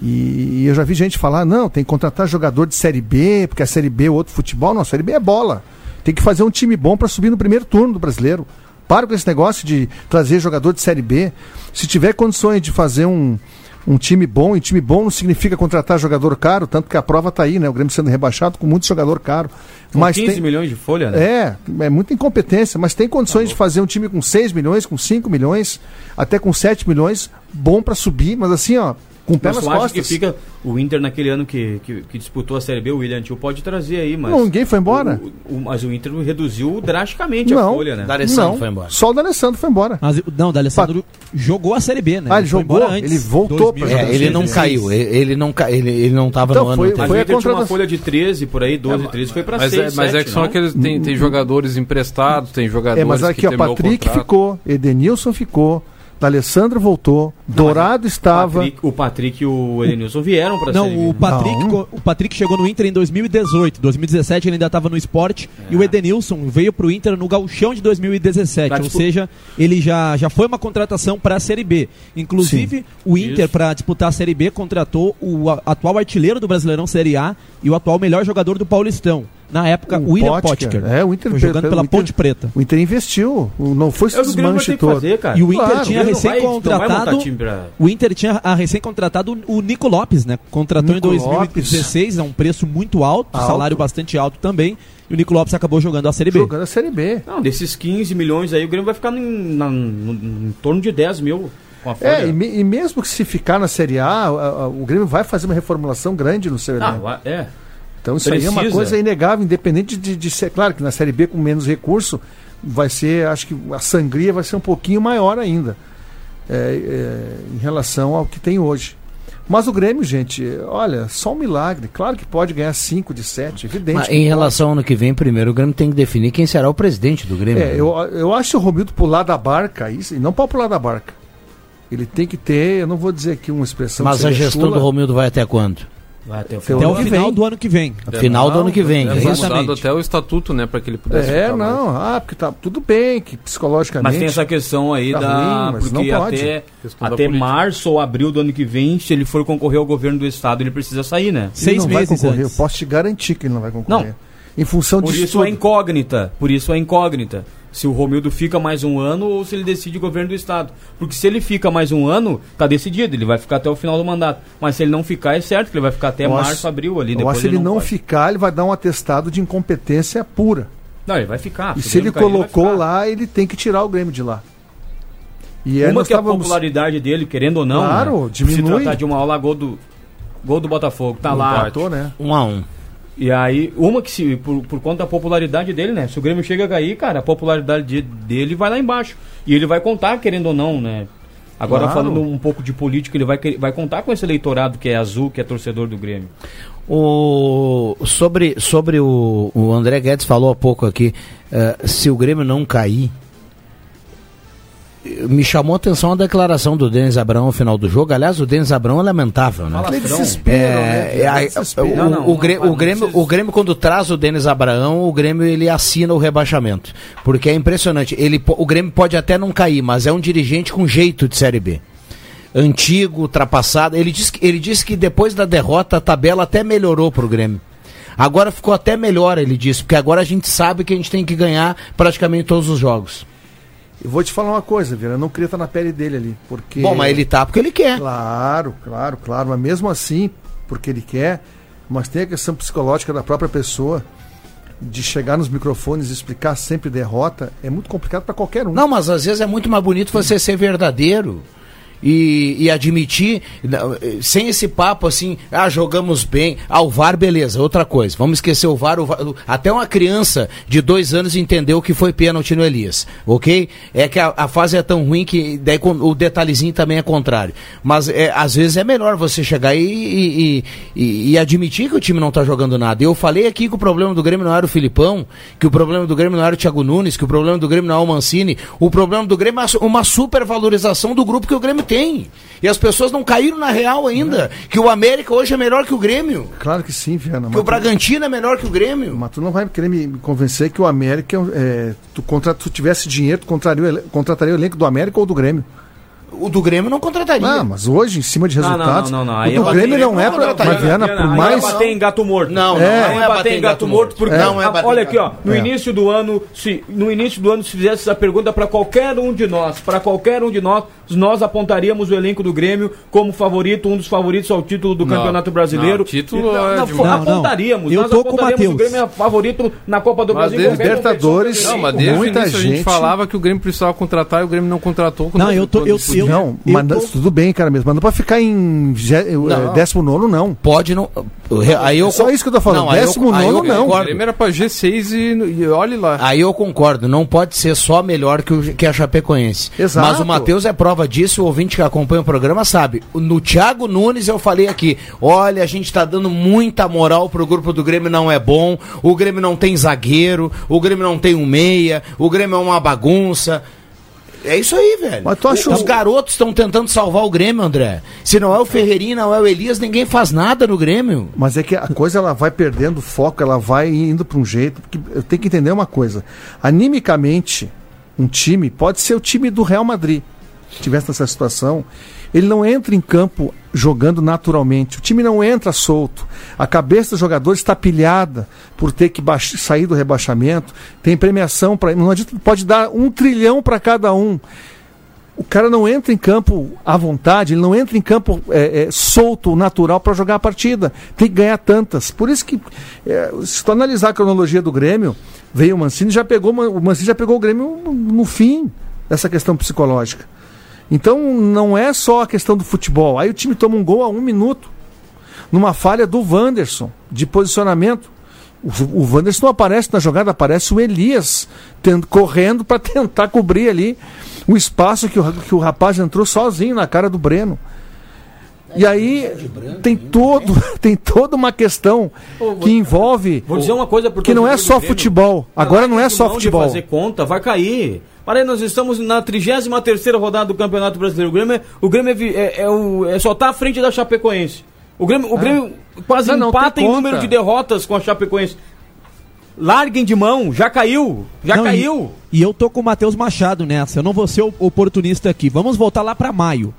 E, e, eu já vi gente falar, não, tem que contratar jogador de Série B, porque a Série B é outro futebol. Não, a Série B é bola. Tem que fazer um time bom para subir no primeiro turno do brasileiro. Para com esse negócio de trazer jogador de Série B. Se tiver condições de fazer um, um time bom, e time bom não significa contratar jogador caro, tanto que a prova está aí, né? O Grêmio sendo rebaixado com muito jogador caro. Com mas 15 tem... milhões de folha, né? É, é muita incompetência, mas tem condições tá de fazer um time com 6 milhões, com 5 milhões, até com 7 milhões, bom para subir, mas assim, ó, com o pé nas costas. que fica o Inter naquele ano que, que, que, disputou a Série B, o William Tio pode trazer aí, mas... Não, ninguém foi embora. O, o, mas o Inter reduziu drasticamente não, a folha, né? D'Alessandro foi embora. Só o D'Alessandro foi embora. Mas, não, o D'Alessandro jogou a Série B, né? Ah, ele, ele jogou, ele voltou para é, Ele não caiu, ele não, ele, ele não tava então, no foi, ano. Mas foi o Inter tinha uma folha de 13, por aí, 12, é, 13, foi para 6, é, Mas 7, é que são aqueles, tem, tem jogadores emprestados, tem jogadores É, mas aqui, ó, Patrick ficou, Edenilson ficou, D'Alessandro voltou, Dourado estava. Patrick- o Patrick e o Edenilson vieram B. Não, o Patrick, Não. o Patrick chegou no Inter em 2018. 2017 ele ainda estava no esporte. E o Edenilson veio pro Inter no gauchão de 2017. Pra Ou seja, ele já, já foi uma contratação para a Série B. Inclusive, o Inter, para disputar a Série B, contratou o atual artilheiro do Brasileirão Série A e o atual melhor jogador do Paulistão. Na época, o William Potker. É, o Inter jogando pela Inter- Ponte Preta. O Inter investiu, não foi É vai desmanche todo. fazer, cara. E o Inter Claro, tinha o Grêmio não vai- não vai recém-contratado. montar time pra- O Inter tinha a recém-contratado o Nico Lopes, né? Contratou Nico em 2016, a um preço muito alto, Alto. salário bastante alto também. E o Nico Lopes acabou jogando a Série B. Jogando a Série B. Não, desses 15 milhões aí, o Grêmio vai ficar em, na- no- em torno de 10 mil com a folha. É, e, me- e mesmo que se ficar na Série A, a- a- o Grêmio vai fazer uma reformulação grande no seu Ah, elenco. vai- é. Então isso aí é uma precisa. coisa inegável, independente de, de ser. Claro que na Série B com menos recurso, vai ser, acho que a sangria vai ser um pouquinho maior ainda é, é, em relação ao que tem hoje. Mas o Grêmio, gente, olha, só um milagre. Claro que pode ganhar 5 de 7, evidente. Mas em pode. relação ao ano que vem, primeiro o Grêmio tem que definir quem será o presidente do Grêmio. É, eu, eu acho o Romildo pular da barca, isso, e não pode pular da barca. Ele tem que ter, eu não vou dizer aqui uma expressão. Mas a gestão chula. do Romildo vai até quando? Vai até o Até final. Até o final do ano que vem. Final do ano que vem. Ter Exatamente. até o estatuto, né, para que ele pudesse É, ficar mais. não, ah, porque tá tudo bem, que psicologicamente. Mas tem essa questão aí Tá da. ruim, porque não pode. até, até março ou abril do ano que vem, se ele for concorrer ao governo do estado, ele precisa sair, né? Ele Seis não vai meses concorrer, antes. Eu posso te garantir que ele não vai concorrer. Não. Em função Por disso. isso é tudo. incógnita. Por isso é incógnita. Se o Romildo fica mais um ano ou se ele decide governo do estado. Porque se ele fica mais um ano, tá decidido, ele vai ficar até o final do mandato. Mas se ele não ficar, é certo que ele vai ficar até Eu março, acho- abril ali. Eu depois se ele não pode. ficar, ele vai dar um atestado de incompetência pura. Não, ele vai ficar. e o se ele cair, vai colocou ficar. lá, ele tem que tirar o Grêmio de lá. E aí Uma que a estávamos- popularidade dele, querendo ou não, Claro, né, diminui. se tratar de uma aula gol do, gol do Botafogo, tá lá. Empatou, né? Um a um. E aí, uma que se, por, por conta da popularidade dele, né? Se o Grêmio chega a cair, cara, a popularidade de- dele vai lá embaixo. E ele vai contar, querendo ou não, né? Agora Claro. falando um pouco de política, ele vai, vai contar com esse eleitorado que é azul, que é torcedor do Grêmio. O, sobre sobre o, o André Guedes falou há pouco aqui, eh, se o Grêmio não cair, me chamou a atenção a declaração do Denis Abrão no final do jogo. Aliás, o Denis Abrão é lamentável, né? Ele desespera? É, desespera. o, o Grêmio, o, o quando traz o Denis Abraão, o Grêmio ele assina o rebaixamento. Porque é impressionante. Ele, o Grêmio pode até não cair, mas é um dirigente com jeito de Série B. Antigo, ultrapassado. Ele disse, que- ele disse que depois da derrota a tabela até melhorou pro Grêmio. Agora ficou até melhor, ele disse, porque agora a gente sabe que a gente tem que ganhar praticamente todos os jogos. Eu vou te falar uma coisa, Vira. Eu não queria estar na pele dele ali. Porque... Bom, mas ele tá porque ele quer. Claro, claro, claro. Mas mesmo assim, porque ele quer, mas tem a questão psicológica da própria pessoa de chegar nos microfones e explicar sempre derrota, é muito complicado para qualquer um. Não, mas às vezes é muito mais bonito você ser verdadeiro. E, e admitir, eh, sem esse papo assim, ah, jogamos bem, ah, o VAR, beleza, outra coisa, vamos esquecer o VAR, o VAR, até uma criança de dois anos entendeu que foi pênalti no Elias, ok? É que a, a fase é tão ruim que daí o detalhezinho também é contrário, mas é, às vezes é melhor você chegar e, e, e- e admitir que o time não tá jogando nada. Eu falei aqui que o problema do Grêmio não era o Filipão, que o problema do Grêmio não era o Thiago Nunes, que o problema do Grêmio não é o Mancini, o problema do Grêmio é uma supervalorização do grupo que o Grêmio tem. E as pessoas não caíram na real ainda. Que o América hoje é melhor que o Grêmio. Claro que sim, Viana. Que o Bragantino é melhor que o Grêmio. Mas tu não vai querer me convencer que o América, é é, tu, contra, tu tivesse dinheiro, tu ele- contrataria o elenco do América ou do Grêmio. O do Grêmio não contrataria. Não, mas hoje, em cima de Não, não, resultados, não, não, não. o do eu- Grêmio não eu é não pra. Mas, Viana, por mais. é bater em gato morto. Não, não, É. não Não é bater em gato morto, porque Não é ah, bater olha em aqui, gato ó, no É. início do ano, se no início do ano se fizesse essa pergunta para qualquer um de nós, para qualquer um de nós, nós apontaríamos o elenco do Grêmio como favorito, um dos favoritos ao título do Não, Campeonato Brasileiro. não, título não, é não, Não, não. apontaríamos, Eu nós tô com o apontaríamos o. Grêmio é favorito na Copa do Mas Brasil. Libertadores- Não, mas desde Muita início a gente- gente falava que o Grêmio precisava contratar e o Grêmio não contratou. Não, eu tô- quando eu- eu- Não, mas tô- tudo bem, cara mesmo. Mas não pra ficar em gé- eh, décimo nono, não. Pode não. Aí eu É só isso que eu tô falando. aí eu- Décimo aí eu nono, não. O concordo. Grêmio era pra G6 e, e olhe lá. Aí eu concordo, não pode ser só melhor que, o, que a Chapecoense. Exato. Mas o Matheus é prova disso, o ouvinte que acompanha o programa sabe. No Thiago Nunes eu falei aqui: olha, a gente tá dando muita moral pro grupo do Grêmio, não é bom. O Grêmio não tem zagueiro, o Grêmio não tem um meia, o Grêmio é uma bagunça. É isso aí, velho. Mas tu Os garotos estão tentando salvar o Grêmio, André. Se não é o Ferreirinho, não é o Elias, ninguém faz nada no Grêmio. Mas é que a coisa ela vai perdendo foco, ela vai indo para um jeito. Porque eu tenho que entender uma coisa. Animicamente, um time pode ser o time do Real Madrid. Se tivesse nessa situação, ele não entra em campo jogando naturalmente. O time não entra solto. A cabeça dos jogadores está pilhada por ter que sair do rebaixamento. Tem premiação para. Não adianta, pode dar um trilhão para cada um. O cara não entra em campo à vontade, ele não entra em campo é, é, solto, natural para jogar a partida. Tem que ganhar tantas. Por isso que, é, se tu analisar a cronologia do Grêmio, veio o Mancini já pegou o Mancini já pegou o Grêmio no fim dessa questão psicológica. Então não é só a questão do futebol. Aí o time toma um gol a um minuto, numa falha do Wanderson de posicionamento. O, o Wanderson não aparece na jogada, aparece o Elias tendo, correndo para <laughs> tentar cobrir ali o espaço que o, que o rapaz entrou sozinho na cara do Breno. E aí tem todo, <laughs> tem toda uma questão que envolve Vou dizer uma coisa que não é só futebol. Agora não é só futebol. fazer conta, vai cair. Para aí, nós estamos na 33 rodada do Campeonato Brasileiro. O Grêmio, é- o Grêmio é, é- é o- é só tá à frente da Chapecoense. O Grêmio, o Grêmio quase Não, não, empata tem em conta. número de derrotas com a Chapecoense. Larguem de mão, já caiu, já Não, e- caiu. E, eu tô com o Matheus Machado nessa. Eu não vou ser o- oportunista aqui. Vamos voltar lá pra maio.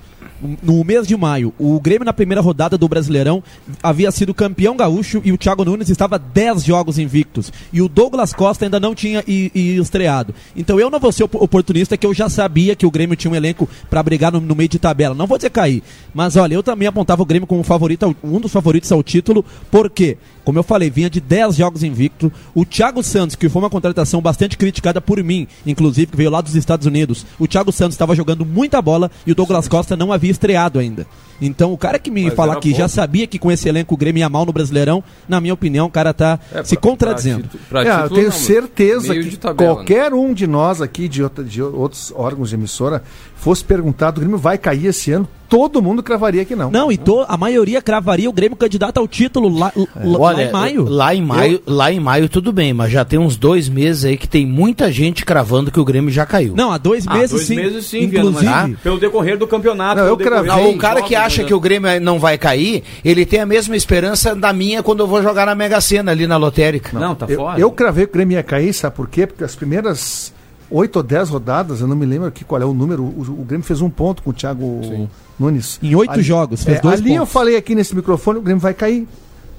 No mês de maio, o Grêmio na primeira rodada do Brasileirão havia sido campeão gaúcho e o Thiago Nunes estava 10 jogos invictos. E o Douglas Costa ainda não tinha i- estreado. Então eu não vou ser op- oportunista que eu já sabia que o Grêmio tinha um elenco pra brigar no, no meio de tabela. Não vou dizer cair. Mas olha, eu também apontava o Grêmio como favorito, um dos favoritos ao título, porque, como eu falei, vinha de 10 jogos invicto. O Thiago Santos, que foi uma contratação bastante criticada por mim, inclusive, que veio lá dos Estados Unidos. O Thiago Santos estava jogando muita bola e o Douglas Costa não havia estreado ainda. Então, o cara que me Mas falar que já sabia que com esse elenco o Grêmio ia mal no Brasileirão, na minha opinião, o cara tá É, se pra- contradizendo. pra título- pra É, eu título, tenho não, certeza que tabela, né? qualquer um de nós aqui, de, outra- de outros órgãos de emissora, fosse perguntado, o Grêmio vai cair esse ano, todo mundo cravaria que não. Não, e to- a maioria cravaria o Grêmio candidato ao título lá, lá- lá Olha, em maio. Lá em maio, lá em maio tudo bem, mas já tem uns dois meses aí que tem muita gente cravando que o Grêmio já caiu. Não, há dois Ah, meses dois sim. meses sim, Viana, mas Inclusive, pelo decorrer do campeonato. Não, eu cravei. Não, o cara que jogos, acha né? que o Grêmio não vai cair, ele tem a mesma esperança da minha quando eu vou jogar na Mega Sena ali na lotérica. Não, tá eu, fora. eu cravei que o Grêmio ia cair, sabe por quê? Porque as primeiras oito ou dez rodadas, eu não me lembro aqui qual é o número, o, o Grêmio fez um ponto com o Thiago Nunes. Em oito jogos, fez é, dois Ali eu pontos. falei aqui nesse microfone, o Grêmio vai cair.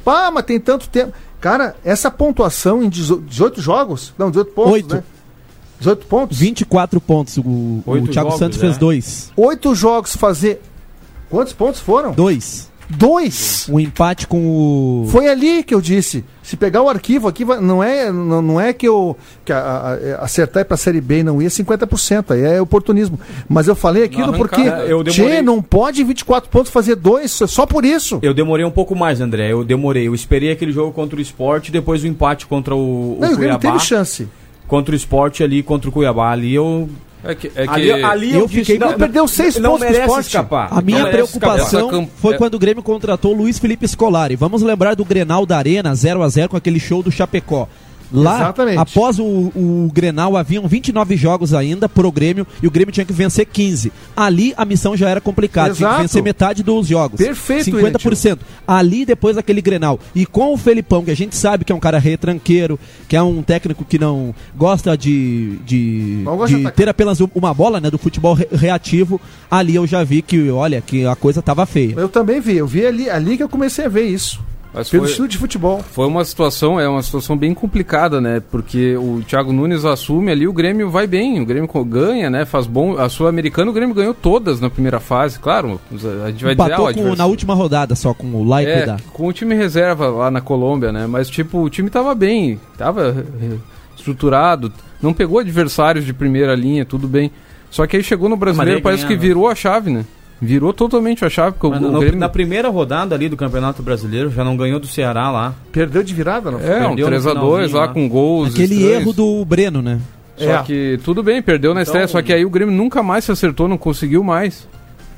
Pá, mas tem tanto tempo. Cara, essa pontuação em 18 18 jogos? Não, 18 pontos, Oito. né? 18 pontos? 24 pontos. O, o Thiago jogos, Santos é. fez dois. Oito jogos fazer. Quantos pontos foram? Dois. Dois! Um empate com o. Foi ali que eu disse. Se pegar o arquivo aqui, não é, não, não é que eu que a- a- acertar para a Série B e não ia 50%, aí é oportunismo. Mas eu falei aquilo porque arrancada, eu demorei- Tchê, não pode em 24 pontos fazer dois, só por isso. Eu demorei um pouco mais, André. Eu demorei. Eu esperei aquele jogo contra o esporte, depois o empate contra o, o não, o Grêmio Cuiabá. teve chance. Contra o esporte ali, contra o Cuiabá. Ali eu. É que, é que ali, ali eu eu, disse, fiquei- não, perdeu seis não pontos merece Sport. escapar. A minha preocupação camp- foi é- quando o Grêmio contratou o Luiz Felipe Scolari. Vamos lembrar do Grenal da Arena 0 a 0 com aquele show do Chapecó. Lá, Exatamente. após o, o Grenal, haviam 29 jogos ainda pro Grêmio e o Grêmio tinha que vencer 15. Ali a missão já era complicada, tinha que Exato. vencer metade dos jogos. Perfeito, 50%. Ali depois daquele Grenal. E com o Felipão, que a gente sabe que é um cara retranqueiro, que é um técnico que não gosta de, de, gosta de ter apenas um- uma bola, né, do futebol re- reativo, ali eu já vi que, olha, que a coisa tava feia. Eu também vi, eu vi ali, ali que eu comecei a ver isso. Mas Pelo foi- estilo de futebol. Foi uma situação, é uma situação bem complicada, né? Porque o Thiago Nunes assume ali, o Grêmio vai bem, o Grêmio ganha, né? Faz bom. A Sul-Americana o Grêmio ganhou todas na primeira fase, claro. A gente vai dizer, ah, Empatou com- adversário- na última rodada só com o Laico É, da. com o time reserva lá na Colômbia, né? Mas, tipo, o time tava bem, tava eh, estruturado, não pegou adversários de primeira linha, tudo bem. Só que aí chegou no brasileiro, parece ganha, que né? virou a chave, né? Virou totalmente a chave, porque o, Mas o no- Grêmio... na primeira rodada ali do Campeonato Brasileiro, já não ganhou do Ceará lá. Perdeu de virada, não foi? É, um perdeu no 3x2 finalzinho lá lá. com gols. Aquele estranhos. erro do Breno, né? Só É. que tudo bem, perdeu na Então- estreia, só que aí o Grêmio nunca mais se acertou, não conseguiu mais.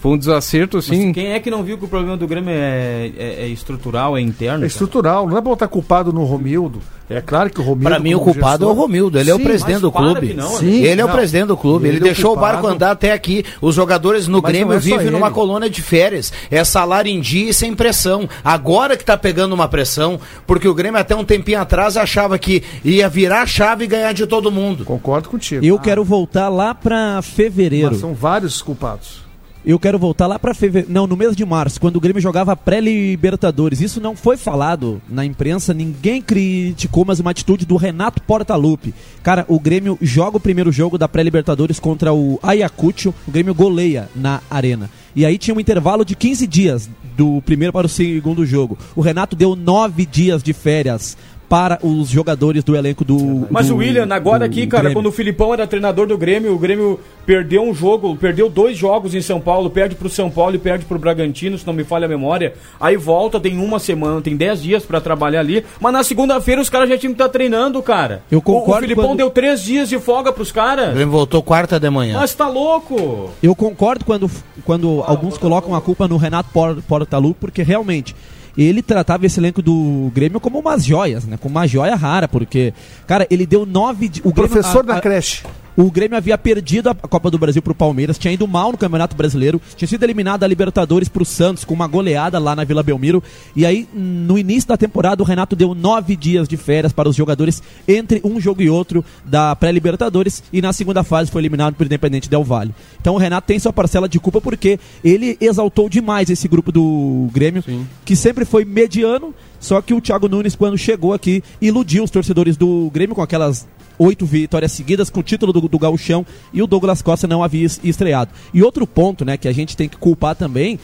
Foi um desacerto, assim. Mas quem é que não viu que o problema do Grêmio é, é, é estrutural, é interno? É cara? estrutural, não é botar culpado no Romildo. É claro que o Romildo. Pra mim, o culpado é o gestor- Romildo. Ele é o Sim, presidente do para clube. não, Sim, ele é o não. presidente do clube. Ele, Ele é o deixou o barco culpado. andar até aqui. Os jogadores no Mas Grêmio não é vivem numa colônia de férias. É salário em dia e sem pressão. Agora que tá pegando uma pressão, porque o Grêmio até um tempinho atrás achava que ia virar a chave e ganhar de todo mundo. Concordo contigo. Eu quero voltar lá pra fevereiro. Mas são vários culpados. Eu quero voltar lá pra fevereiro. Não, no mês de março, quando o Grêmio jogava pré-Libertadores. Isso não foi falado na imprensa, ninguém criticou, mas uma atitude do Renato Portaluppi. Cara, o Grêmio joga o primeiro jogo da pré-Libertadores contra o Ayacucho. O Grêmio goleia na arena. E aí tinha um intervalo de 15 dias do primeiro para o segundo jogo. O Renato deu nove dias de férias para os jogadores do elenco do. Mas do- o William, agora aqui, cara, Grêmio. quando o Filipão era treinador do Grêmio, o Grêmio perdeu um jogo, perdeu dois jogos em São Paulo, perde pro São Paulo e perde pro Bragantino, se não me falha a memória. Aí volta, tem uma semana, tem dez dias pra trabalhar ali, mas na segunda-feira os caras já tinham que estar treinando, cara. Eu O- concordo O, Filipão quando- deu três dias de folga pros O caras. Grêmio voltou quarta de manhã. Mas tá louco! Eu concordo quando, quando alguns colocam a culpa no Renato Por- Portaluppi, porque realmente ele tratava esse elenco do Grêmio como umas joias, né? Como uma joia rara, porque, cara, ele deu nove. O Grêmio, Professor a- da a- creche. O Grêmio havia perdido a Copa do Brasil pro Palmeiras, tinha ido mal no Campeonato Brasileiro, tinha sido eliminado da Libertadores pro Santos com uma goleada lá na Vila Belmiro. E aí, no início da temporada, o Renato deu nove dias de férias para os jogadores entre um jogo e outro da pré-Libertadores e na segunda fase foi eliminado pelo Independente Del Valle. Então o Renato tem sua parcela de culpa porque ele exaltou demais esse grupo do Grêmio, que sempre foi mediano, só que o Thiago Nunes, quando chegou aqui, iludiu os torcedores do Grêmio com aquelas oito vitórias seguidas com o título do, do Gauchão e o Douglas Costa não havia es- estreado. E outro ponto, né, que a gente tem que culpar também,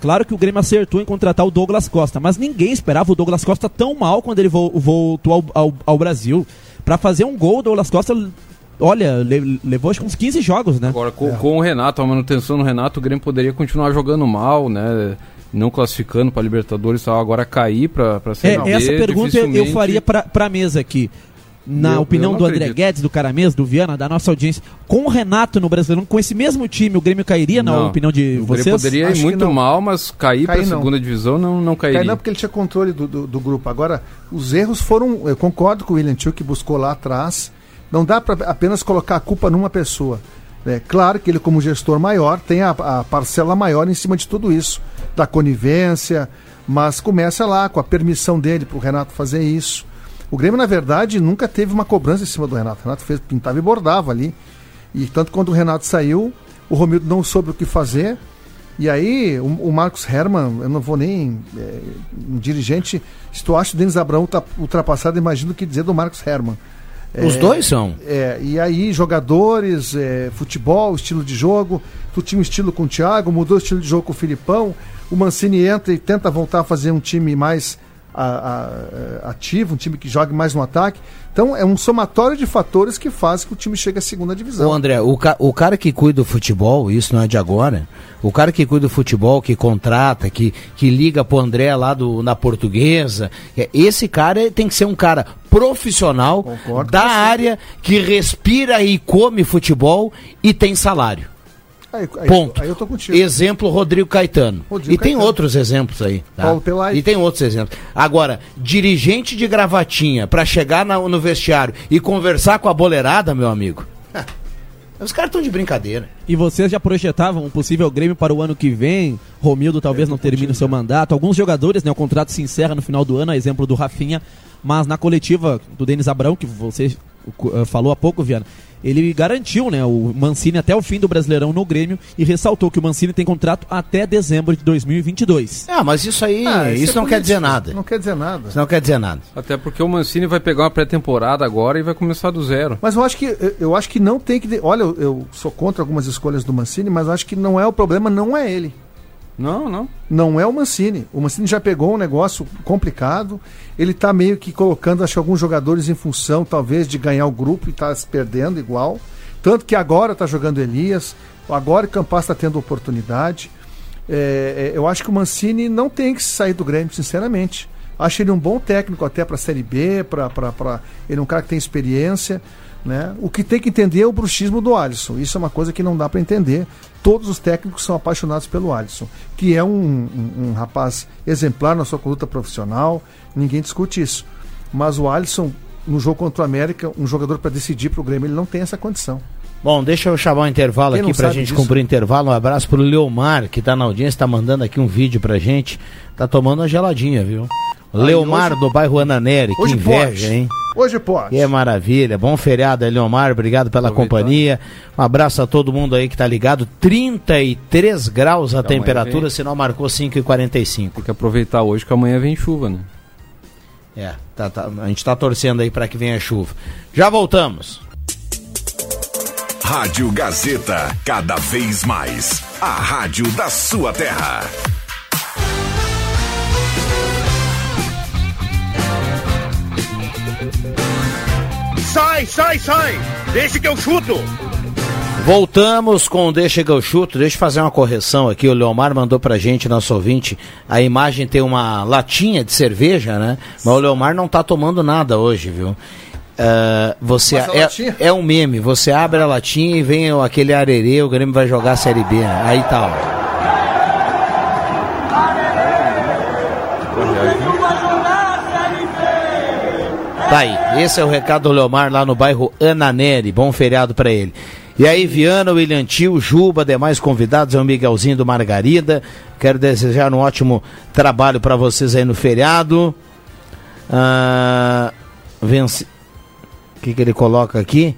claro que o Grêmio acertou em contratar o Douglas Costa, mas ninguém esperava o Douglas Costa tão mal quando ele vo- voltou ao, ao, ao Brasil. Pra fazer um gol, o Douglas Costa, olha, le- levou acho que uns 15 jogos, né? Agora, com, com o Renato, a manutenção do Renato, o Grêmio poderia continuar jogando mal, né? Não classificando para Libertadores, tal, agora cair para para É, essa pergunta eu- eu dificilmente- faria pra, pra mesa aqui. Na Eu- opinião eu do André acredito. Guedes, do Caramês, do Viana, da nossa audiência, com o Renato no Brasileirão, com esse mesmo time, o Grêmio cairia, na Não, opinião de o vocês? Grêmio poderia ir Acho que muito mal, mas cair para a segunda divisão não, não cairia. Cai não, porque ele tinha controle do, do, do grupo. Agora, os erros foram. Eu concordo com o William Tio que buscou lá atrás. Não dá para apenas colocar a culpa numa pessoa. É claro que ele, como gestor maior, tem a, a parcela maior em cima de tudo isso, da conivência, mas começa lá com a permissão dele para o Renato fazer isso. O Grêmio, na verdade, nunca teve uma cobrança em cima do Renato. O Renato fez, pintava e bordava ali. E tanto quando o Renato saiu, o Romildo não soube o que fazer. E aí, o, o Marcos Herman, eu não vou nem. é, um dirigente. Se tu acha o Denis Abrão tá ultrapassado, imagina o que dizer do Marcos Herman. Os dois são. É, e aí, jogadores, é, futebol, estilo de jogo. Tu tinha um estilo com o Thiago, mudou o estilo de jogo com o Filipão. O Mancini entra e tenta voltar a fazer um time mais a- a- ativo, um time que jogue mais no ataque. Então, é um somatório de fatores que faz que o time chegue à segunda divisão. Ô André, o, ca- o cara que cuida do futebol, isso não é de agora, o cara que cuida do futebol, que contrata, que, que liga pro André lá do, na portuguesa, é, esse cara tem que ser um cara profissional Concordo da área, que respira e come futebol e tem salário. Aí, aí- Ponto. Aí eu tô contigo. Exemplo Rodrigo Caetano. Rodrigo e tem Caetano. outros exemplos aí. tá? Paulo. E tem outros exemplos. Agora, dirigente de gravatinha pra chegar na- no vestiário e conversar com a boleirada, meu amigo. <laughs> Os caras estão de brincadeira. E vocês já projetavam um possível Grêmio para o ano que vem? Romildo talvez não termine o seu mandato. Alguns jogadores, né? O contrato se encerra no final do ano, a exemplo do Rafinha. Mas na coletiva do Denis Abrão, que você uh, falou há pouco, Viana, ele garantiu né, o Mancini até o fim do Brasileirão no Grêmio e ressaltou que o Mancini tem contrato até dezembro de 2022. Ah, mas isso aí, Ah, isso, é não quer dizer nada. Não quer dizer nada. Isso não quer dizer nada. Até porque o Mancini vai pegar uma pré-temporada agora e vai começar do zero. Mas eu acho que eu- acho que não tem que. de- Olha, eu, eu sou contra algumas escolhas do Mancini, mas acho que não é o problema, não é ele. Não, não. Não é o Mancini. O Mancini já pegou um negócio complicado. Ele tá meio que colocando, acho que alguns jogadores em função, talvez, de ganhar o grupo e tá se perdendo igual. Tanto que agora tá jogando Elias, agora o Campas está tendo oportunidade. É, é, eu acho que o Mancini não tem que sair do Grêmio, sinceramente. Acho ele um bom técnico até para a Série B, pra, pra- ele é um cara que tem experiência. Né? O que tem que entender é o bruxismo do Alisson. Isso é uma coisa que não dá para entender. Todos os técnicos são apaixonados pelo Alisson, que é um, um, um rapaz exemplar na sua conduta profissional, ninguém discute isso. Mas o Alisson, no jogo contra o América, um jogador para decidir para o Grêmio, ele não tem essa condição. Bom, deixa eu chamar um intervalo Quem aqui pra sabe gente disso? cumprir o intervalo. Um abraço pro Leomar, que tá na audiência, tá mandando aqui um vídeo pra gente. Tá tomando uma geladinha, viu? Leomar do bairro Ananeri, que Hoje inveja, pode. hein? Hoje pode. Que é maravilha. Bom feriado aí, Leomar. Obrigado pela companhia. Um abraço a todo mundo aí que tá ligado. 33 graus a Então, amanhã temperatura, vem. sinal marcou 5h45. Tem que aproveitar hoje que amanhã vem chuva, né? É, tá, tá, a gente tá torcendo aí pra que venha chuva. Já voltamos. Rádio Gazeta, cada vez mais. A rádio da sua terra. Sai, sai, sai! Deixa que eu chuto! Voltamos com o Deixa que eu chuto. Deixa eu fazer uma correção aqui. O Leomar mandou pra gente, nosso ouvinte. A imagem tem uma latinha de cerveja, né? Mas o Leomar não tá tomando nada hoje, viu? Ah, você é, é um meme. Você abre a latinha e vem aquele arerê, o Grêmio vai jogar a Série B. né? Aí tá, ó. Tá aí. Esse é o recado do Leomar lá no bairro Ananeri. Bom feriado pra ele. E aí, Viana, William Tio, Juba, demais convidados, é o Miguelzinho do Margarida. Quero desejar um ótimo trabalho pra vocês aí no feriado. Ah, vence... O que, que ele coloca aqui?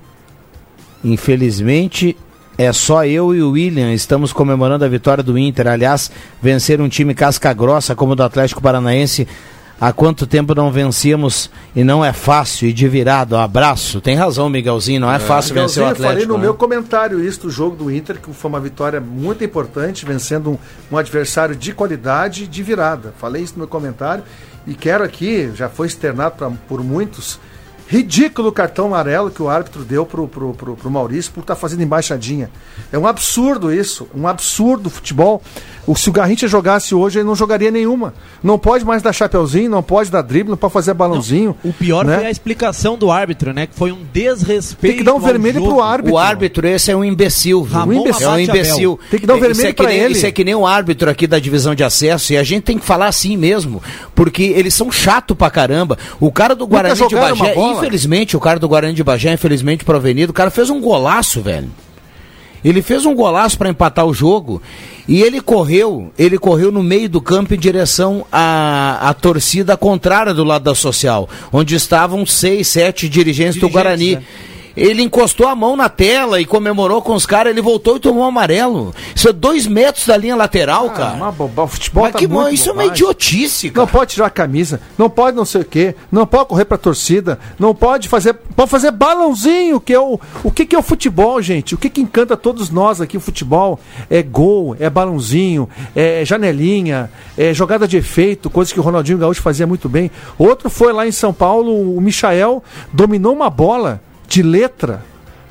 Infelizmente, é só eu e o William estamos comemorando a vitória do Inter. Aliás, vencer um time casca grossa como o do Atlético Paranaense. Há quanto tempo não vencíamos e não é fácil e de virado. Abraço. Tem razão, Miguelzinho, não é, fácil vencer o Miguelzinho, eu falei Atlético. no né? meu comentário isso do jogo do Inter, que foi uma vitória muito importante, vencendo um, um adversário de qualidade de virada. Falei isso no meu comentário e quero aqui, já foi externado pra, por muitos, ridículo o cartão amarelo que o árbitro deu pro, pro, pro, pro Maurício por estar fazendo embaixadinha. É um absurdo isso, um absurdo o futebol. O, se o Garrincha jogasse hoje, ele não jogaria nenhuma. Não pode mais dar chapeuzinho, não pode dar drible, não pode fazer balãozinho. O pior né? foi a explicação do árbitro, né? Que foi um desrespeito. Tem que dar um vermelho jogo. pro árbitro. O árbitro, esse é um imbecil. viu? Ramon é um imbecil. Tem que dar um Isso vermelho é que pra nem- ele. Isso é que nem o árbitro aqui da divisão de acesso. E a gente tem que falar assim mesmo. Porque eles são chato pra caramba. O cara do Guarani de Bagé, bola. Infelizmente, o cara do Guarani de Bagé, infelizmente provenido, o cara fez um golaço, velho. Ele fez um golaço para empatar o jogo e ele correu, ele correu no meio do campo em direção à, à torcida contrária do lado da social, onde estavam seis, sete dirigentes, do Dirigentes, Guarani. né? Ele encostou a mão na tela e comemorou com os caras, ele voltou e tomou um amarelo. Isso é dois metros da linha lateral, Ah, cara. uma boba- o futebol Mas tá que muito bom, isso é uma bobagem. idiotice, cara. Não pode tirar a camisa, não pode não sei o quê, não pode correr pra torcida, não pode fazer. Pode fazer balãozinho, que é o. O que, que é o futebol, gente? O que, que encanta todos nós aqui, o futebol? É gol, é balãozinho, é janelinha, é jogada de efeito, coisas que o Ronaldinho Gaúcho fazia muito bem. Outro foi lá em São Paulo, o Michael dominou uma bola de letra.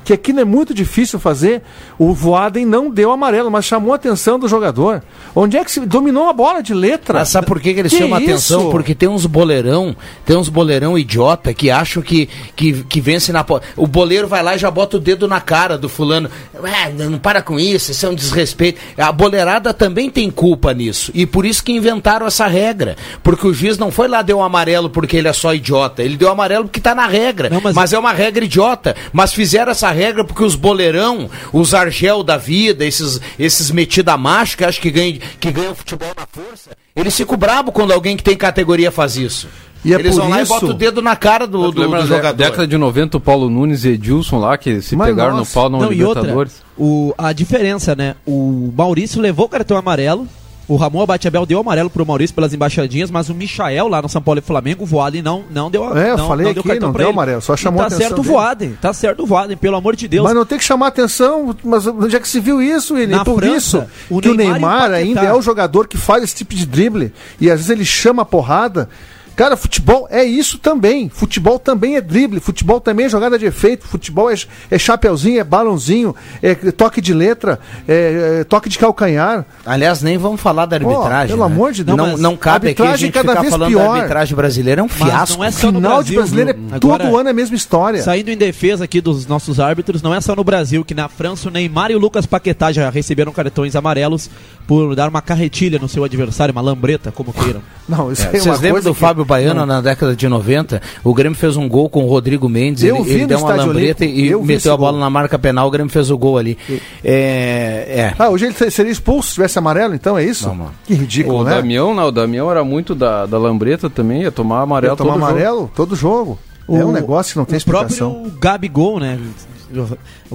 Que aqui não é muito difícil fazer. O Voaden não deu amarelo, mas chamou a atenção do jogador. Onde é que se dominou a bola de letra? Mas sabe por que, que eles Que chamam a atenção? isso? Porque tem uns boleirão, tem uns boleirão idiota que acham que, que, que vence na. O boleiro vai lá e já bota o dedo na cara do fulano. Ué, não para com isso, isso é um desrespeito. A boleirada também tem culpa nisso. E por isso que inventaram essa regra. Porque o juiz não foi lá deu um amarelo porque ele é só idiota. Ele deu amarelo porque tá na regra. Não, mas- mas... é uma regra idiota. Mas fizeram essa regra porque os boleirão, os Argel da vida, esses, esses metida macho que acham que ganham, que ganham futebol na força, eles ficam bravos quando alguém que tem categoria faz isso. E é eles por vão lá e botam o dedo na cara do, do, do jogador. década de 90, o Paulo Nunes e Edilson lá, que se Mas pegaram nossa. no pau na Não, e outra, Libertadores. o, a diferença, né? O Maurício levou o cartão amarelo. O Ramon Abateabel deu amarelo pro Maurício pelas embaixadinhas, mas o Michael lá no São Paulo e Flamengo, o Voaden não, não deu É, eu não, falei não aqui, não deu ele. amarelo, só E chamou a tá atenção certo o. Voaden, tá certo o Voaden, pelo amor de Deus. Mas não tem que chamar atenção, mas onde é que se viu isso, ele? Na Por França, isso o que o Neymar e o Neymar ainda é o jogador que faz esse tipo de drible e às vezes ele chama a porrada. Cara, futebol é isso também. Futebol também é drible, futebol também é jogada de efeito, futebol é, é chapeuzinho, é balãozinho, é toque de letra, é, é toque de calcanhar. Aliás, nem vamos falar da arbitragem. Oh, pelo né? amor de Deus. Não, não cabe aqui a arbitragem gente cada ficar vez falando pior. da arbitragem brasileira, é um Mas fiasco. não é só no Final de Brasil, brasileiro é viu? todo Agora, ano é a mesma história. Saindo em defesa aqui dos nossos árbitros, não é só no Brasil, que na França o Neymar e o Lucas Paquetá já receberam cartões amarelos por dar uma carretilha no seu adversário, uma lambreta, como queiram. Não, isso É, é, uma Vocês lembram do que- Fábio Baiano na década de 90? O Grêmio fez um gol com o Rodrigo Mendes, Eu ele, vi ele deu uma lambreta Olímpico, e eu vi esse meteu a bola gol. na marca penal, o Grêmio fez o gol ali. É, é. Ah, hoje ele seria expulso se tivesse amarelo, então é isso? Lá. Que ridículo, O né? Damião, não, o Damião era muito da, da lambreta também, ia tomar amarelo Ia tomar todo jogo. amarelo todo jogo. é um negócio que não tem o explicação. próprio Gabigol, né?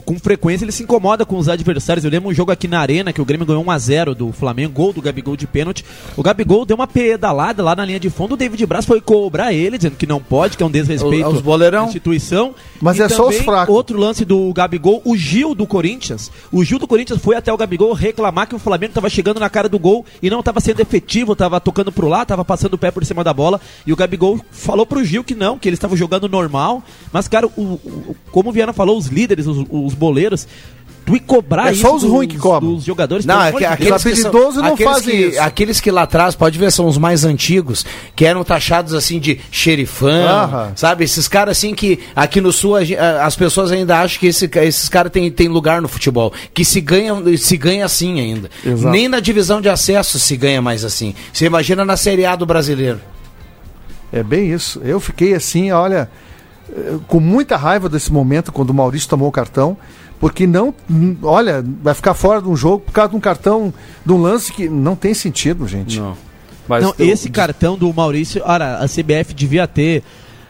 Com frequência ele se incomoda com os adversários. Eu lembro um jogo aqui na Arena que o Grêmio ganhou 1x0 do Flamengo, gol do Gabigol de pênalti. O Gabigol deu uma pedalada lá na linha de fundo. O David Braz foi cobrar ele, dizendo que não pode, que é um desrespeito Os boleirão. à instituição. Mas E é só os fracos. Outro lance do Gabigol, o Gil do Corinthians. O Gil do Corinthians foi até o Gabigol reclamar que o Flamengo estava chegando na cara do gol e não estava sendo efetivo, estava tocando pro lá, estava passando o pé por cima da bola. E o Gabigol falou pro Gil que não, que eles estavam jogando normal. Mas, cara, o, o- como o Viana falou, os líderes, os, os boleiros, tu ir cobrar É isso só os dos, ruins que cobram. dos jogadores. Não, é que, aqueles, Os que são- não aqueles fazem que, isso. aqueles que lá atrás, pode ver, são os mais antigos, que eram taxados assim de xerifão, Aham. sabe? Esses caras assim que aqui no sul a a- as pessoas ainda acham que esse esses caras têm tem lugar no futebol, que se ganha, se ganha assim ainda. Exato. Nem na divisão de acesso se ganha mais assim. Você imagina na Série A do brasileiro. É bem isso. Eu fiquei assim, olha, com muita raiva desse momento quando o Maurício tomou o cartão, porque não, hum, olha, vai ficar fora de um jogo por causa de um cartão, de um lance que não tem sentido, gente. Não. Mas Não, tu- esse cartão do Maurício, ora, a CBF devia ter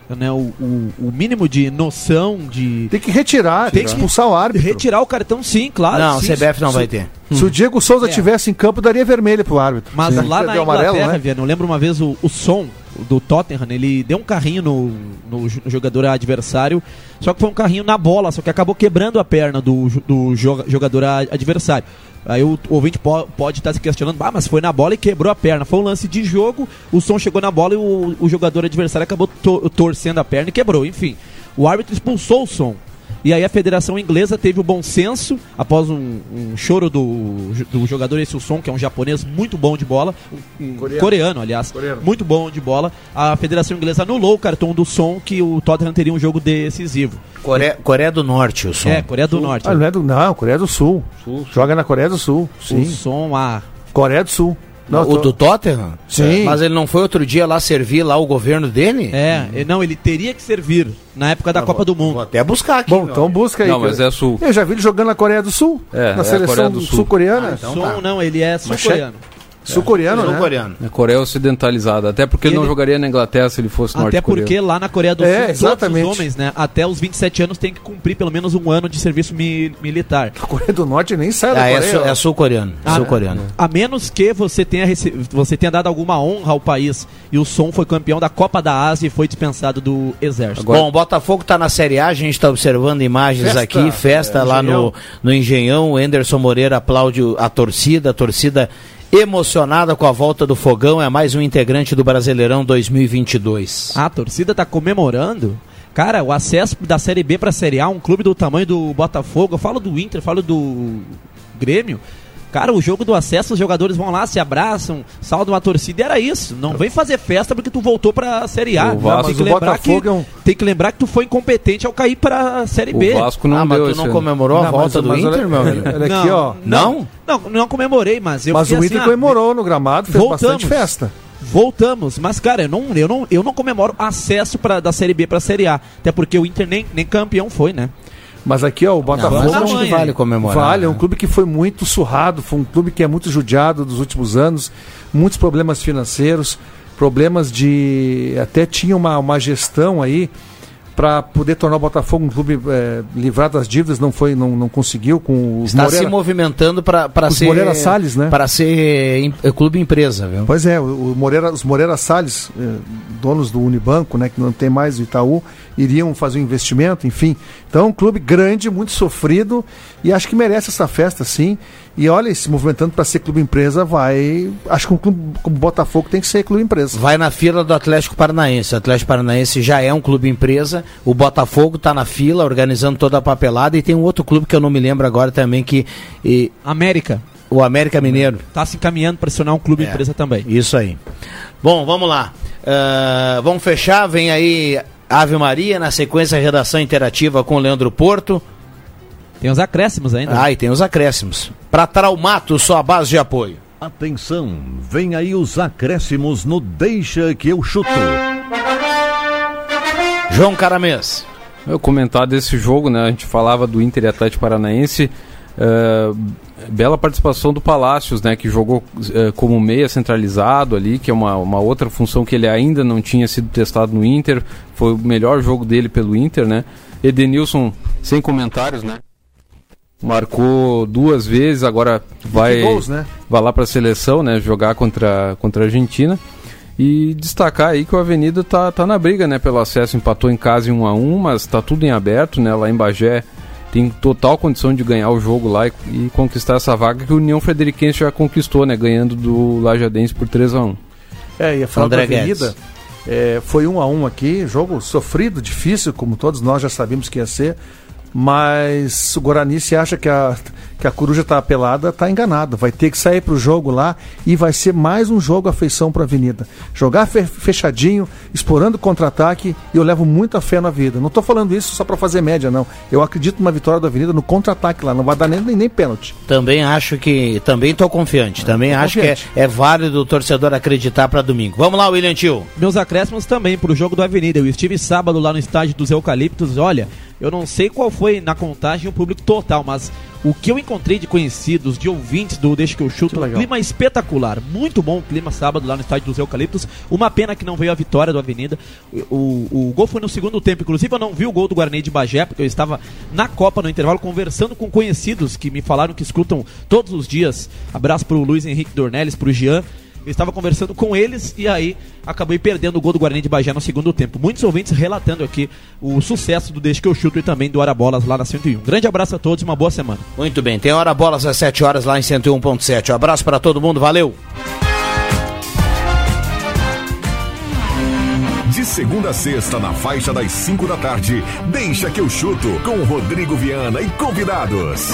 né, o, o, o mínimo de noção de. Tem que retirar, tem que expulsar o árbitro. Retirar o cartão, sim, claro. não, o sim, CBF não sim. vai ter. Se o Diego Souza É. tivesse em campo, daria vermelho pro árbitro. Mas Sim. lá na Inglaterra, amarelo, né? Viana, eu lembro uma vez o, o som do Tottenham, ele deu um carrinho no, no jo- jogador adversário, só que foi um carrinho na bola, só que acabou quebrando a perna do, do jo- jogador adversário. Aí o, ouvinte po- pode estar se questionando, ah, mas foi na bola e quebrou a perna. Foi um lance de jogo, o som chegou na bola e o, o jogador adversário acabou to- torcendo a perna e quebrou. Enfim, o árbitro expulsou o som. E aí a Federação Inglesa teve o bom senso, após um, um choro do, do jogador esse o som, que é um japonês muito bom de bola, um, um coreano. aliás, Coreano. muito bom de bola. A Federação Inglesa anulou o cartão do som que o Tottenham teria um jogo decisivo. Coreia, Coreia do Norte, o som. É, Coreia do Norte. Ah, não é do. Não, Coreia do Sul. Joga na Coreia do Sul. O Sim. som a Coreia do Sul. Não, o tô- do Tottenham? Sim. Mas ele não foi outro dia lá servir lá o governo dele? É, e- não, ele teria que servir na época da Copa do Vou Mundo. até buscar aqui. Bom, então busca aí. Não, cara. mas é sul. Eu já vi ele jogando na Coreia do Sul. É, é na a seleção do do Sul. sul-coreana. então som tá. não, ele é sul-coreano. Sul-coreano, Sul né? coreano. É Coreia Ocidentalizada. Até porque ele, não jogaria na Inglaterra se ele fosse Até norte-coreano. porque lá na Coreia do É, Sul, todos exatamente. os homens, né, até os 27 anos tem que cumprir pelo menos um ano de serviço mi- militar. A Coreia do Norte nem sai da Ah, é, Coreia. é sul-coreano. Ah, sul-coreano. A menos que você tenha, você tenha dado alguma honra ao país. E o Som foi campeão da Copa da Ásia e foi dispensado do Exército. Agora- Bom, o Botafogo tá na Série A, a gente tá observando imagens Festa, aqui, festa é, lá no, Engenhão. no Engenhão. O Enderson Moreira aplaude a torcida, a torcida emocionada com a volta do Fogão. É mais um integrante do Brasileirão 2022. A torcida tá comemorando. Cara, o acesso da Série B pra Série A, um clube do tamanho do Botafogo, eu falo do Inter, falo do Grêmio. Cara, o jogo do acesso, os jogadores vão lá, se abraçam, saudam a torcida e era isso. Não vem fazer festa porque tu voltou pra Série A. O Vasco- tem, que o lembrar que, é um- tem que lembrar que tu foi incompetente ao cair pra Série O B. Vasco não ah, mas deu tu não ano. comemorou a Não, volta mas- do mas Inter, olha- meu <laughs> amigo? Olha aqui, ó. Não? Não, não comemorei, mas eu Mas o assim, Inter ah, comemorou no gramado, fez voltamos. bastante festa. Voltamos, mas cara, eu não, eu não, eu não comemoro acesso pra, da Série B pra Série A. Até porque o Inter nem, nem campeão foi, né? Mas aqui, ó, o Não, Botafogo mas Botafogo acho não que vale comemorar. Vale, é um né? clube que foi muito surrado, foi um clube que é muito judiado dos últimos anos, muitos problemas financeiros, problemas de. Até tinha uma, uma gestão aí para poder tornar o Botafogo um clube eh, livrado das dívidas, não foi, não, não conseguiu com os Está Moreira. se movimentando para ser Moreira Salles, né? Para ser em- é, clube empresa, viu? Pois é, o o Moreira, os Moreira Salles, eh, donos do Unibanco, né, que não tem mais o Itaú, iriam fazer um investimento, enfim. Então é um clube grande, muito sofrido e acho que merece essa festa, sim. E olha, se movimentando para ser clube empresa, vai. Acho que um clube como Botafogo tem que ser clube empresa. Vai na fila do Atlético Paranaense. O Atlético Paranaense já é um clube empresa. O Botafogo está na fila, organizando toda a papelada. E tem um outro clube que eu não me lembro agora também que. E... América. O América Mineiro. Está se encaminhando para se tornar um clube É. empresa também. Isso aí. Bom, vamos lá. Ah, vamos fechar. Vem aí Ave Maria, na sequência, redação interativa com o Leandro Porto. Tem os acréscimos ainda. Ah, e tem os acréscimos. Para Traumato, sua base de apoio. Atenção, vem aí os acréscimos no Deixa que eu chuto. João Caramês. Eu comentar desse jogo, né? A gente falava do Inter e Atlético Paranaense. eh, bela participação do Palácios, né? Que jogou eh, como meia centralizado ali, que é uma, uma outra função que ele ainda não tinha sido testado no Inter. Foi o melhor jogo dele pelo Inter, né? Edenilson, sem comentários, né? Marcou duas vezes, agora vai, gols, né? vai lá para a seleção, né? Jogar contra, contra a Argentina. E destacar aí que o Avenida tá, tá na briga, né? Pelo acesso, empatou em casa em 1 a 1 mas tá tudo em aberto, né? Lá em Bagé tem total condição de ganhar o jogo lá e, e conquistar essa vaga que o União Frederiquense já conquistou, né? Ganhando do Lajadense por 3 a 1 É, ia falar André da Avenida. Guedes. É, foi um a um aqui, jogo sofrido, difícil, como todos nós já sabíamos que ia ser. Mas o Guarani se acha que a, que a coruja está pelada, está enganado. Vai ter que sair para o jogo lá e vai ser mais um jogo afeição para a Avenida. Jogar fe- fechadinho, explorando contra-ataque e eu levo muita fé na vida. Não estou falando isso só para fazer média, não. Eu acredito numa vitória da Avenida no contra-ataque lá. Não vai dar nem, nem, nem pênalti. Também acho que. Também tô confiante. Também tô acho confiante. que é, é válido o torcedor acreditar para domingo. Vamos lá, William Tio. Meus acréscimos também pro jogo do Avenida. Eu estive sábado lá no estádio dos Eucaliptos. Olha, eu não sei qual foi na contagem o público total, mas o que eu encontrei de conhecidos, de ouvintes do Deixa que eu chuto, Que um clima espetacular. Muito bom o clima sábado lá no estádio dos Eucaliptos. Uma pena que não veio a vitória do Avenida. O, o, o gol foi no segundo tempo. Inclusive, eu não vi o gol do Guarani de Bagé, porque eu estava na Copa no intervalo conversando com conhecidos que me falaram que escutam todos os dias. Abraço pro Luiz Henrique Dornelles, pro Jean. Eu estava conversando com eles e aí acabei perdendo o gol do Guarani de Bagé no segundo tempo. Muitos ouvintes relatando aqui o sucesso do Deixa que eu chuto e também do Hora Bolas lá na 101. Grande abraço a todos e uma boa semana. Muito bem, tem hora bolas às 7 horas lá em 101.7. Um abraço para todo mundo, valeu. De segunda a sexta, na faixa das 5 da tarde, deixa que eu chuto com Rodrigo Viana e convidados.